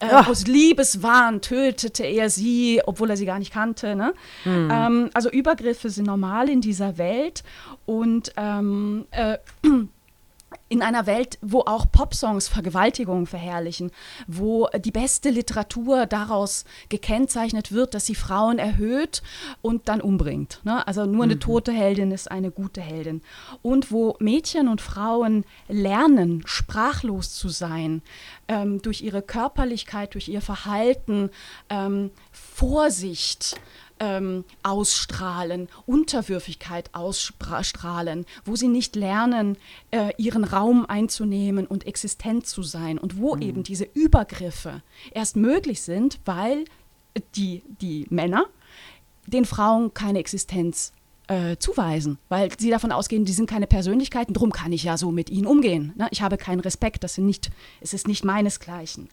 Speaker 3: Äh, aus Liebeswahn tötete er sie, obwohl er sie gar nicht kannte hatte. Ne? Mhm. Ähm, also Übergriffe sind normal in dieser Welt und ähm, äh, in einer Welt, wo auch Popsongs Vergewaltigungen verherrlichen, wo die beste Literatur daraus gekennzeichnet wird, dass sie Frauen erhöht und dann umbringt. Ne? Also nur eine mhm. tote Heldin ist eine gute Heldin. Und wo Mädchen und Frauen lernen, sprachlos zu sein, ähm, durch ihre Körperlichkeit, durch ihr Verhalten, ähm, Vorsicht, ähm, ausstrahlen, Unterwürfigkeit ausstrahlen, wo sie nicht lernen, äh, ihren Raum einzunehmen und existent zu sein und wo mhm. eben diese Übergriffe erst möglich sind, weil die, die Männer den Frauen keine Existenz äh, zuweisen, weil sie davon ausgehen, die sind keine Persönlichkeiten, darum kann ich ja so mit ihnen umgehen. Ne? Ich habe keinen Respekt, das sind nicht, es ist nicht meinesgleichen.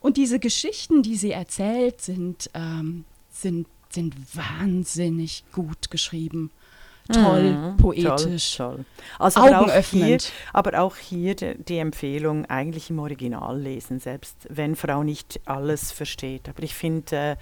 Speaker 3: Und diese Geschichten, die sie erzählt, sind, ähm, sind, sind wahnsinnig gut geschrieben toll, mhm, poetisch.
Speaker 2: Toll, toll. Also aber auch, hier, aber auch hier die Empfehlung, eigentlich im Original lesen, selbst wenn Frau nicht alles versteht. Aber ich finde,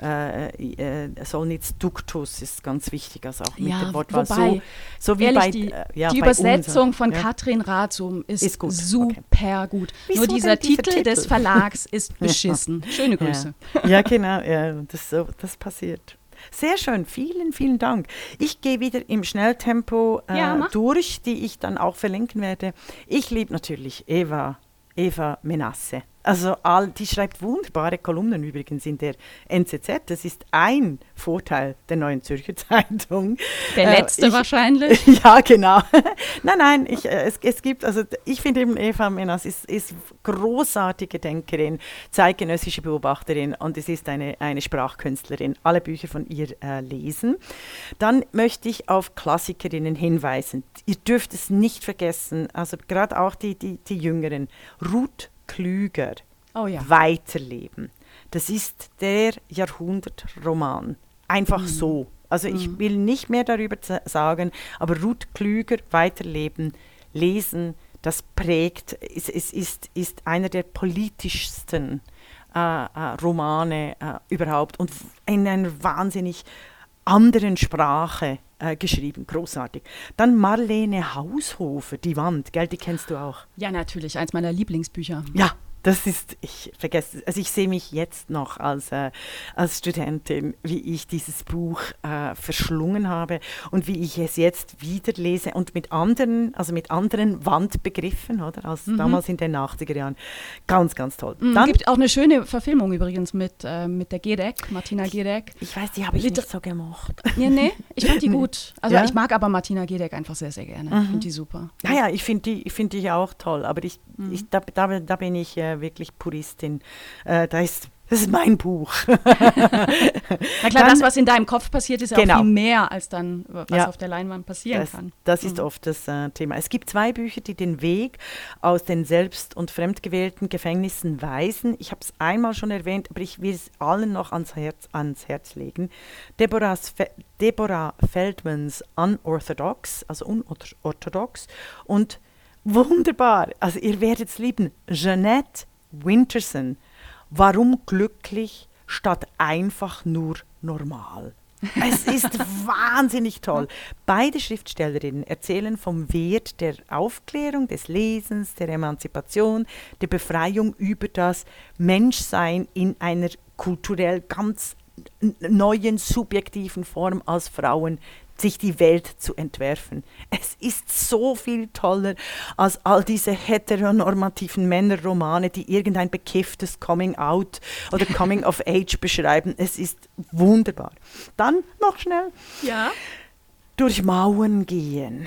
Speaker 2: äh, äh, äh Solnitz Duktus ist ganz wichtig, also auch mit ja, dem Wortwahl.
Speaker 3: Wobei, so, so wie ehrlich, bei, die, äh, ja, die Übersetzung uns, von ja. Katrin Rathsum ist, ist gut. super okay. gut. Nur dieser Titel, Titel, des Verlags ist beschissen. Schöne Grüße.
Speaker 2: Ja, genau, ja, das, das passiert. Sehr schön, vielen, vielen Dank. Ich gehe wieder im Schnelltempo äh, ja, durch, die ich dann auch verlinken werde. Ich liebe natürlich Eva, Eva Menasse. Also all, die schreibt wunderbare Kolumnen übrigens in der NZZ. Das ist ein Vorteil der Neuen Zürcher Zeitung.
Speaker 3: Der äh, letzte äh, ich, wahrscheinlich.
Speaker 2: Ja, genau. nein, nein, ich, äh, es, es gibt, also ich finde eben Eva Menas ist, ist großartige Denkerin, zeitgenössische Beobachterin und es ist eine, eine Sprachkünstlerin. Alle Bücher von ihr äh, lesen. Dann möchte ich auf Klassikerinnen hinweisen. Ihr dürft es nicht vergessen, also gerade auch die, die, die Jüngeren. Ruth klüger oh ja. weiterleben. Das ist der Jahrhundertroman. Einfach mhm. so. Also mhm. ich will nicht mehr darüber sagen, aber Ruth Klüger weiterleben, lesen, das prägt, es, es ist, ist einer der politischsten äh, äh, Romane äh, überhaupt und in einer wahnsinnig anderen Sprache äh, geschrieben. Großartig. Dann Marlene Haushofer, Die Wand, gell, die kennst du auch.
Speaker 3: Ja, natürlich, eins meiner Lieblingsbücher.
Speaker 2: Ja, das ist, ich vergesse, also ich sehe mich jetzt noch als, äh, als Studentin, wie ich dieses Buch äh, verschlungen habe und wie ich es jetzt wieder lese und mit anderen, also mit anderen Wandbegriffen, oder, als mhm. damals in den 80er Jahren. Ganz, ganz toll.
Speaker 3: Es mhm, gibt auch eine schöne Verfilmung übrigens mit, äh, mit der Gedek, Martina Gedek.
Speaker 2: Ich weiß, die habe ich Liter nicht so gemocht.
Speaker 3: Nee, nee, ich fand die gut. Also ja? ich mag aber Martina Gedek einfach sehr, sehr gerne. Mhm. Ich finde die super.
Speaker 2: Ja, ja, ich finde die, find die auch toll, aber ich, mhm. ich, da, da, da bin ich äh, wirklich Puristin. Äh, da ist das ist mein Buch.
Speaker 3: Na klar, dann, das, was in deinem Kopf passiert, ist ja genau. auch viel mehr als dann, was ja, auf der Leinwand passieren
Speaker 2: das,
Speaker 3: kann.
Speaker 2: Das ist mhm. oft das äh, Thema. Es gibt zwei Bücher, die den Weg aus den selbst- und fremdgewählten Gefängnissen weisen. Ich habe es einmal schon erwähnt, aber ich will es allen noch ans Herz, ans Herz legen. Fe Deborah Feldmans Unorthodox, also unorthodox und Wunderbar. Also ihr werdet es lieben. Jeanette Winterson. Warum glücklich statt einfach nur normal? es ist wahnsinnig toll. Beide Schriftstellerinnen erzählen vom Wert der Aufklärung, des Lesens, der Emanzipation, der Befreiung über das Menschsein in einer kulturell ganz neuen, subjektiven Form als Frauen, sich die Welt zu entwerfen. Es ist so viel toller als all diese heteronormativen Männerromane, die irgendein bekifftes Coming Out oder Coming of Age beschreiben. Es ist wunderbar. Dann noch schnell.
Speaker 3: Ja.
Speaker 2: Durch Mauern gehen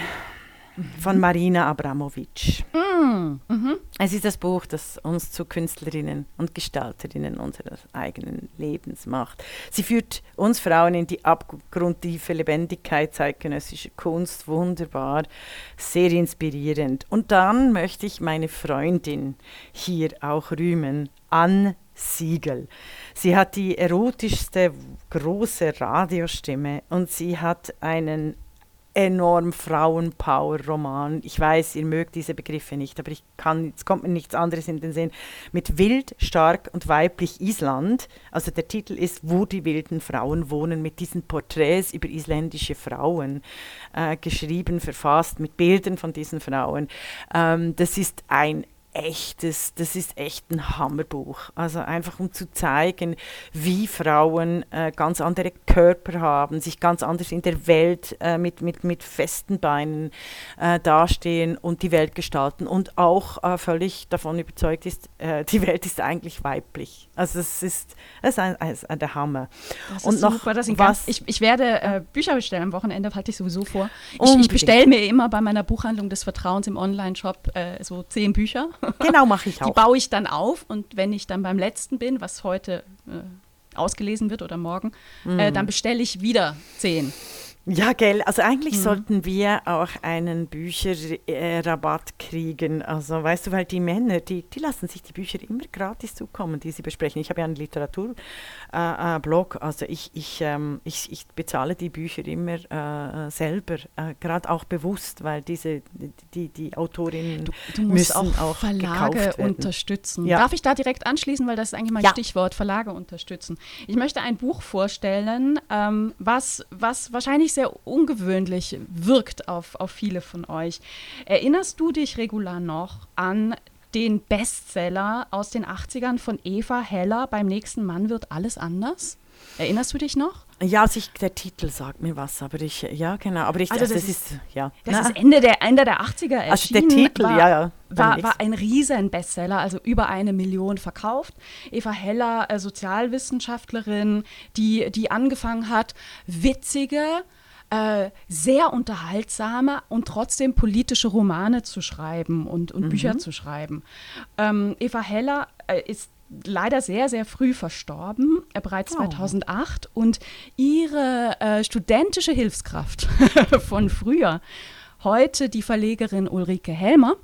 Speaker 2: von Marina Abramovic. Mm, mhm. Es ist das Buch, das uns zu Künstlerinnen und Gestalterinnen unseres eigenen Lebens macht. Sie führt uns Frauen in die abgrundtiefe Lebendigkeit zeitgenössischer Kunst. Wunderbar, sehr inspirierend. Und dann möchte ich meine Freundin hier auch rühmen, Anne Siegel. Sie hat die erotischste große Radiostimme und sie hat einen enorm Frauenpower-Roman. Ich weiß, ihr mögt diese Begriffe nicht, aber ich kann, es kommt mir nichts anderes in den Sinn. Mit Wild, Stark und Weiblich Island. Also der Titel ist Wo die wilden Frauen wohnen, mit diesen Porträts über isländische Frauen, äh, geschrieben, verfasst, mit Bildern von diesen Frauen. Ähm, das ist ein echtes, das ist echt ein Hammerbuch. Also einfach um zu zeigen, wie Frauen äh, ganz andere Körper haben, sich ganz anders in der Welt äh, mit, mit, mit festen Beinen äh, dastehen und die Welt gestalten und auch äh, völlig davon überzeugt ist, äh, die Welt ist eigentlich weiblich. Also es ist, es ist ein, ein, ein der Hammer.
Speaker 3: Das und noch super, was, ich, ich werde äh, Bücher bestellen am Wochenende, halte ich sowieso vor. Ich, ich bestelle mir immer bei meiner Buchhandlung des Vertrauens im Online-Shop so zehn Bücher.
Speaker 2: Genau, mache ich auch.
Speaker 3: Die baue ich dann auf und wenn ich dann beim letzten bin, was heute äh, ausgelesen wird oder morgen, mhm. äh, dann bestelle ich wieder zehn.
Speaker 2: Ja, gell. Also eigentlich mhm. sollten wir auch einen Bücherrabatt kriegen. Also weißt du, weil die Männer, die, die lassen sich die Bücher immer gratis zukommen, die sie besprechen. Ich habe ja einen Literaturblog, äh, äh, also ich, ich, ähm, ich, ich bezahle die Bücher immer äh, selber, äh, gerade auch bewusst, weil diese die, die Autorinnen du, du musst auch, auch
Speaker 3: Verlage unterstützen. Ja. Darf ich da direkt anschließen, weil das ist eigentlich mein ja. Stichwort, Verlage unterstützen. Ich möchte ein Buch vorstellen, ähm, was, was wahrscheinlich sehr ungewöhnlich wirkt auf, auf viele von euch. Erinnerst du dich, Regular, noch an den Bestseller aus den 80ern von Eva Heller, Beim nächsten Mann wird alles anders? Erinnerst du dich noch?
Speaker 2: Ja, also ich, der Titel sagt mir was, aber ich, ja, genau. Aber ich,
Speaker 3: also das, das ist, ja. Das ist Ende der, Ende der 80er erschienen. Also
Speaker 2: der Titel,
Speaker 3: war,
Speaker 2: ja, ja.
Speaker 3: War, war ein riesen Bestseller, also über eine Million verkauft. Eva Heller, äh, Sozialwissenschaftlerin, die, die angefangen hat, witzige, äh, sehr unterhaltsame und trotzdem politische Romane zu schreiben und, und mhm. Bücher zu schreiben. Ähm, Eva Heller äh, ist leider sehr, sehr früh verstorben, äh, bereits oh. 2008. Und ihre äh, studentische Hilfskraft von früher, heute die Verlegerin Ulrike Helmer,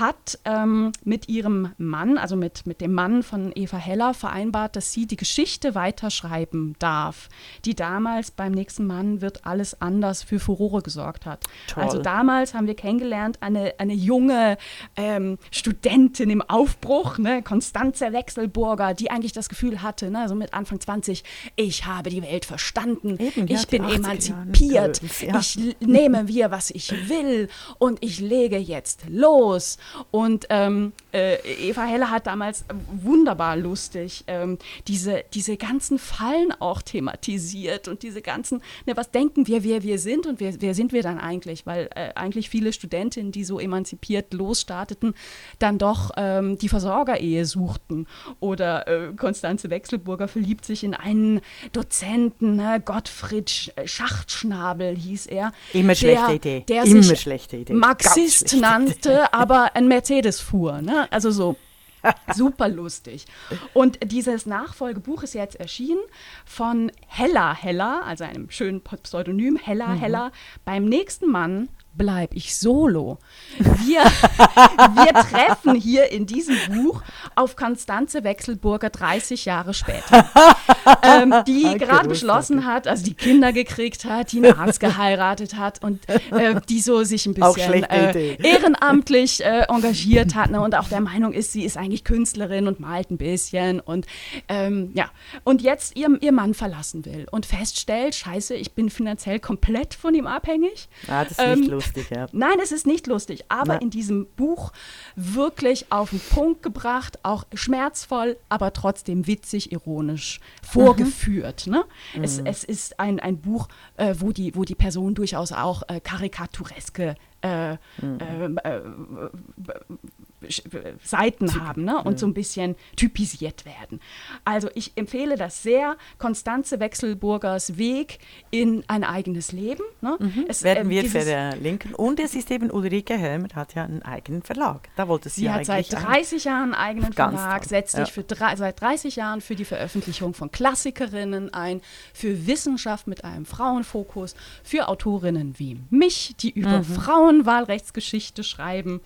Speaker 3: hat ähm, mit ihrem Mann, also mit, mit dem Mann von Eva Heller, vereinbart, dass sie die Geschichte weiterschreiben darf, die damals beim nächsten Mann wird alles anders für Furore gesorgt hat. Toll. Also damals haben wir kennengelernt eine, eine junge ähm, Studentin im Aufbruch, ne, Konstanze Wechselburger, die eigentlich das Gefühl hatte, ne, so mit Anfang 20, ich habe die Welt verstanden, Eben, ich bin emanzipiert, ja. ich nehme mir, was ich will und ich lege jetzt los. Und ähm, äh, Eva Heller hat damals wunderbar lustig ähm, diese, diese ganzen Fallen auch thematisiert und diese ganzen, ne, was denken wir, wer wir sind und wer, wer sind wir dann eigentlich? Weil äh, eigentlich viele Studentinnen, die so emanzipiert losstarteten, dann doch ähm, die Versorgerehe suchten. Oder äh, Konstanze Wechselburger verliebt sich in einen Dozenten, ne, Gottfried Schachtschnabel hieß er.
Speaker 2: Immer der, schlechte Idee.
Speaker 3: Der Immer schlechte Idee. Marxist nannte, aber ein Mercedes fuhr. Ne? Also so super lustig. Und dieses Nachfolgebuch ist jetzt erschienen von Hella Heller, also einem schönen Pseudonym, Hella mhm. Heller, beim nächsten Mann bleibe ich solo. Wir, wir treffen hier in diesem Buch auf Konstanze Wechselburger 30 Jahre später, ähm, die gerade beschlossen hat, also die Kinder gekriegt hat, die einen Arzt geheiratet hat und äh, die so sich ein bisschen äh, ehrenamtlich äh, engagiert hat ne, und auch der Meinung ist, sie ist eigentlich Künstlerin und malt ein bisschen und ähm, ja, und jetzt ihr, ihr Mann verlassen will und feststellt, scheiße, ich bin finanziell komplett von ihm abhängig.
Speaker 2: Ah, das ist ähm, nicht lustig lustig, ja.
Speaker 3: Nein, es ist nicht lustig, aber Na. in diesem Buch wirklich auf den Punkt gebracht, auch schmerzvoll, aber trotzdem witzig, ironisch vorgeführt. Mhm. Ne? Mhm. Es, es ist ein, ein Buch, äh, wo, die, wo die Person durchaus auch äh, karikatureske äh, mhm. Äh, Seiten haben ne? und so ein bisschen typisiert werden. Also ich empfehle das sehr, Konstanze Wechselburgers Weg in ein eigenes Leben. Ne?
Speaker 2: Mhm. Es, werden äh, wir verlinken. Und es ist eben Ulrike Helmer, hat ja einen eigenen Verlag. Da wollte sie,
Speaker 3: sie hat seit 30 Jahren einen eigenen Verlag, toll. setzt sich für drei, seit 30 Jahren für die Veröffentlichung von Klassikerinnen ein, für Wissenschaft mit einem Frauenfokus, für Autorinnen wie mich, die über mhm. Frauenwahlrechtsgeschichte schreiben.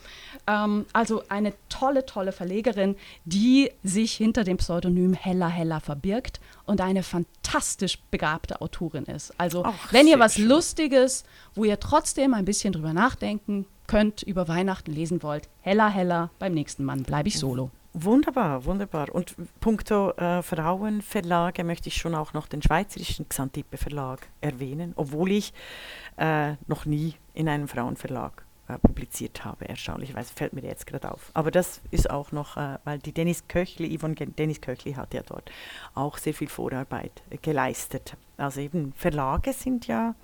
Speaker 3: Ähm, also eine tolle, tolle Verlegerin, die sich hinter dem Pseudonym Hella Hella verbirgt und eine fantastisch begabte Autorin ist. Also, Ach, wenn ihr was schön. Lustiges, wo ihr trotzdem ein bisschen drüber nachdenken könnt, über Weihnachten lesen wollt, Hella Hella, beim nächsten Mann bleibe ich solo.
Speaker 2: Wunderbar, wunderbar. Und puncto äh, Frauenverlage möchte ich schon auch noch den schweizerischen Xantippe Verlag erwähnen, obwohl ich äh, noch nie in einem Frauenverlag äh, publiziert habe. Erstaunlicherweise fällt mir jetzt gerade auf. Aber das ist auch noch, äh, weil die Dennis Köchli, Yvonne Dennis Köchli hat ja dort auch sehr viel Vorarbeit äh, geleistet. Also eben Verlage sind ja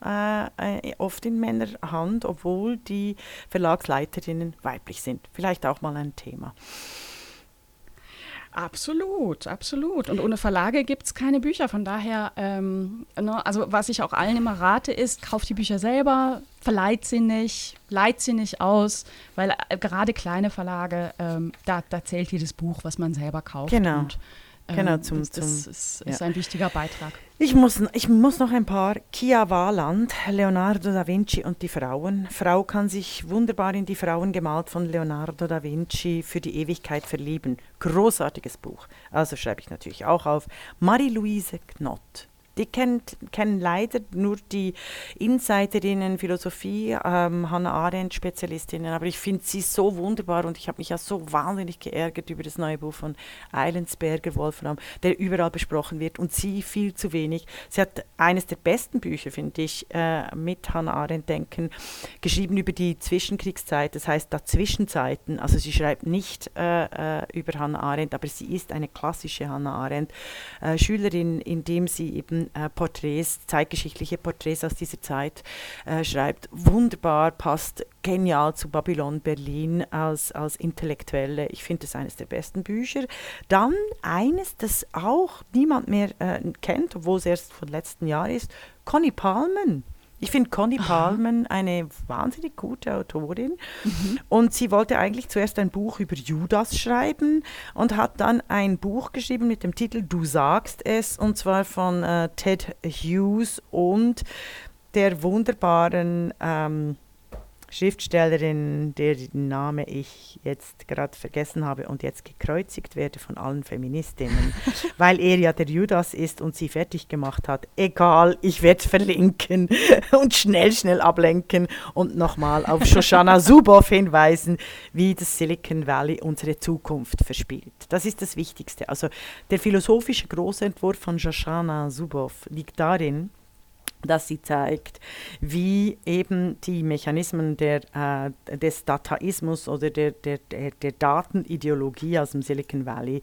Speaker 2: äh, oft in Männerhand, obwohl die Verlagsleiterinnen weiblich sind. Vielleicht auch mal ein Thema.
Speaker 3: Absolut, absolut. Und ohne Verlage gibt es keine Bücher. Von daher, ähm, ne, also was ich auch allen immer rate, ist, kauft die Bücher selber, verleiht sie nicht, leiht sie nicht aus, weil äh, gerade kleine Verlage, ähm, da, da, zählt jedes Buch, was man selber kauft.
Speaker 2: Genau.
Speaker 3: Und,
Speaker 2: Genau, zum,
Speaker 3: das, das zum, ist, ist ein wichtiger Beitrag.
Speaker 2: Ich muss, ich muss noch ein paar. Kia Waland, Leonardo da Vinci und die Frauen. Frau kann sich wunderbar in die Frauen gemalt von Leonardo da Vinci für die Ewigkeit verlieben. Großartiges Buch. Also schreibe ich natürlich auch auf. Marie-Louise Knott, die kennt, kennen leider nur die Insiderinnen Philosophie, ähm, Hannah Arendt Spezialistinnen, aber ich finde sie so wunderbar und ich habe mich ja so wahnsinnig geärgert über das neue Buch von Eilensberger Wolfram, der überall besprochen wird und sie viel zu wenig. Sie hat eines der besten Bücher, finde ich, äh, mit Hannah Arendt denken, geschrieben über die Zwischenkriegszeit, das heißt Dazwischenzeiten. Also sie schreibt nicht äh, äh, über Hannah Arendt, aber sie ist eine klassische Hannah Arendt äh, Schülerin, indem sie eben äh, Porträts, zeitgeschichtliche Porträts aus dieser Zeit äh, schreibt. Wunderbar, passt genial zu Babylon Berlin als, als Intellektuelle. Ich finde es eines der besten Bücher. Dann eines, das auch niemand mehr äh, kennt, obwohl es erst von letzten Jahr ist, Conny Palmen. Ich finde Conny Palmen eine wahnsinnig gute Autorin mhm. und sie wollte eigentlich zuerst ein Buch über Judas schreiben und hat dann ein Buch geschrieben mit dem Titel Du sagst es und zwar von äh, Ted Hughes und der wunderbaren ähm, Schriftstellerin, deren Name ich jetzt gerade vergessen habe und jetzt gekreuzigt werde von allen Feministinnen, weil er ja der Judas ist und sie fertig gemacht hat. Egal, ich werde verlinken und schnell, schnell ablenken und nochmal auf Shoshana Zuboff hinweisen, wie das Silicon Valley unsere Zukunft verspielt. Das ist das Wichtigste. Also der philosophische Großentwurf von Shoshana Zuboff liegt darin, dass sie zeigt, wie eben die Mechanismen der, äh, des Dataismus oder der, der, der, der Datenideologie aus dem Silicon Valley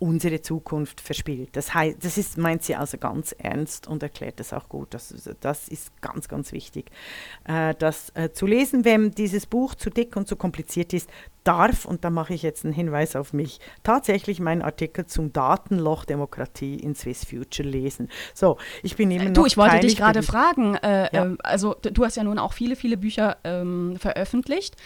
Speaker 2: unsere Zukunft verspielt. Das, heißt, das ist, meint sie also ganz ernst und erklärt das auch gut. Das, das ist ganz, ganz wichtig, äh, das äh, zu lesen. Wenn dieses Buch zu dick und zu kompliziert ist, darf, und da mache ich jetzt einen Hinweis auf mich, tatsächlich meinen Artikel zum Datenloch Demokratie in Swiss Future lesen. So, ich bin immer noch.
Speaker 3: Du, ich wollte dich gerade fragen, äh, ja. äh, also du hast ja nun auch viele, viele Bücher ähm, veröffentlicht.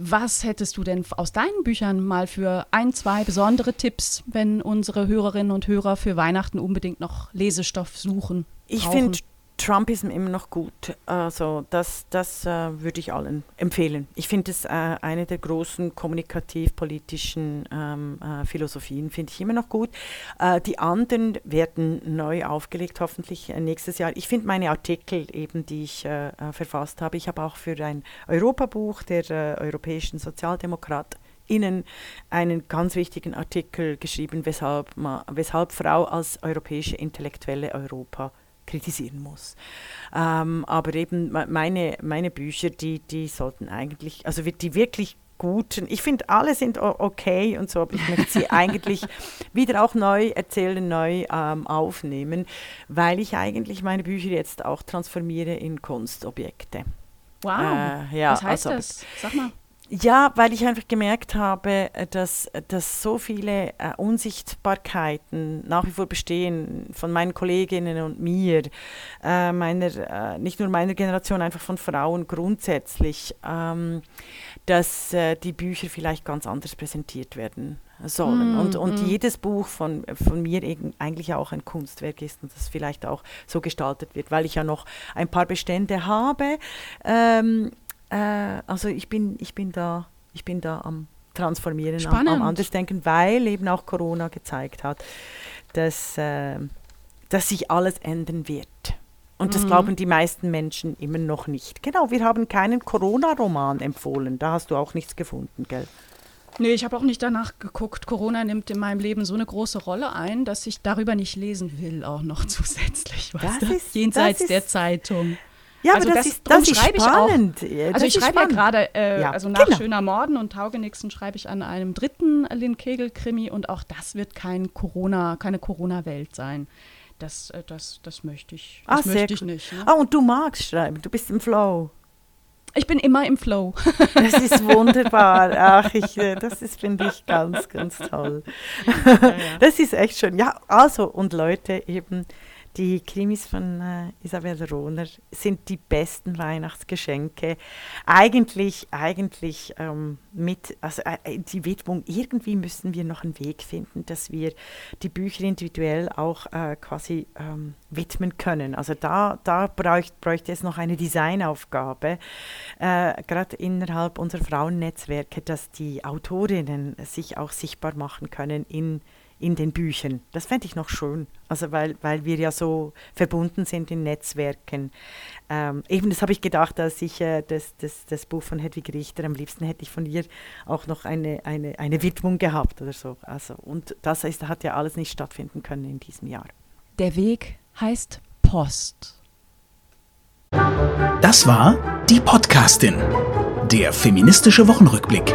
Speaker 3: Was hättest du denn aus deinen Büchern mal für ein, zwei besondere Tipps, wenn unsere Hörerinnen und Hörer für Weihnachten unbedingt noch Lesestoff suchen?
Speaker 2: Ich finde Trumpism immer noch gut. Also das, das äh, würde ich allen empfehlen. Ich finde es äh, eine der großen kommunikativ-politischen ähm, äh, Philosophien, finde ich immer noch gut. Äh, die anderen werden neu aufgelegt, hoffentlich äh, nächstes Jahr. Ich finde meine Artikel eben, die ich äh, verfasst habe, ich habe auch für ein Europabuch der europäischen SozialdemokratInnen einen ganz wichtigen Artikel geschrieben, weshalb, weshalb Frau als europäische Intellektuelle Europa kritisieren muss. Ähm, aber eben meine, meine Bücher, die, die sollten eigentlich, also die wirklich guten, ich finde, alle sind okay und so, aber ich möchte sie eigentlich wieder auch neu erzählen, neu ähm, aufnehmen, weil ich eigentlich meine Bücher jetzt auch transformiere in Kunstobjekte.
Speaker 3: Wow, äh, ja, was heißt also, das? Sag mal.
Speaker 2: Ja, weil ich einfach gemerkt habe, äh, dass, dass so viele äh, Unsichtbarkeiten nach wie vor bestehen von meinen Kolleginnen und mir, äh, meiner, äh, nicht nur meiner Generation, einfach von Frauen grundsätzlich, ähm, dass äh, die Bücher vielleicht ganz anders präsentiert werden sollen. Mm, und, und mm. jedes Buch von, von mir eigentlich auch ein Kunstwerk ist und das vielleicht auch so gestaltet wird, weil ich ja noch ein paar Bestände habe. Ähm, äh, also ich bin, ich bin da, ich bin da am Transformieren, am, am Andersdenken, weil eben auch Corona gezeigt hat, dass, äh, dass sich alles ändern wird. Und das mhm. glauben die meisten Menschen immer noch nicht. Genau, wir haben keinen Corona-Roman empfohlen. Da hast du auch nichts gefunden, gell?
Speaker 3: Nee, ich habe auch nicht danach geguckt. Corona nimmt in meinem Leben so eine große Rolle ein, dass ich darüber nicht lesen will, auch noch zusätzlich.
Speaker 2: Das ist,
Speaker 3: Jenseits das ist, der Zeitung.
Speaker 2: Ja, also aber das, das, ist, das ist spannend.
Speaker 3: Ich auch, also ich schreibe ja gerade, äh, ja, also nach genau. Schöner Morden und Taugenixen schreibe ich an einem dritten Lynn Kegel-Krimi und auch das wird kein Corona, keine Corona-Welt sein. Das, äh, das, das möchte ich, das
Speaker 2: ah, möchte ich nicht. Ne? Ah, und du magst schreiben, du bist im Flow.
Speaker 3: Ich bin immer im Flow.
Speaker 2: Das ist wunderbar. Ach, ich, äh, das ist, finde ich, ganz, ganz toll. Ja, ja. Das ist echt schön. Ja, also, und Leute, eben, die Krimis von äh, Isabel Rohner sind die besten Weihnachtsgeschenke. Eigentlich, eigentlich ähm, mit, also äh, äh, die Widmung, irgendwie müssen wir noch einen Weg finden, dass wir die Bücher individuell auch äh, quasi ähm, widmen können. Also da, da bräucht, bräuchte es noch eine Designaufgabe, äh, gerade innerhalb unserer Frauennetzwerke, dass die Autorinnen sich auch sichtbar machen können in in den Büchern. Das fände ich noch schön, also weil, weil wir ja so verbunden sind in Netzwerken. Ähm, eben das habe ich gedacht, als ich äh, das, das, das Buch von Hedwig Richter, am liebsten hätte ich von ihr auch noch eine, eine, eine Widmung gehabt oder so. Also, und das ist, hat ja alles nicht stattfinden können in diesem Jahr.
Speaker 3: Der Weg heißt Post.
Speaker 1: Das war die Podcastin, der feministische Wochenrückblick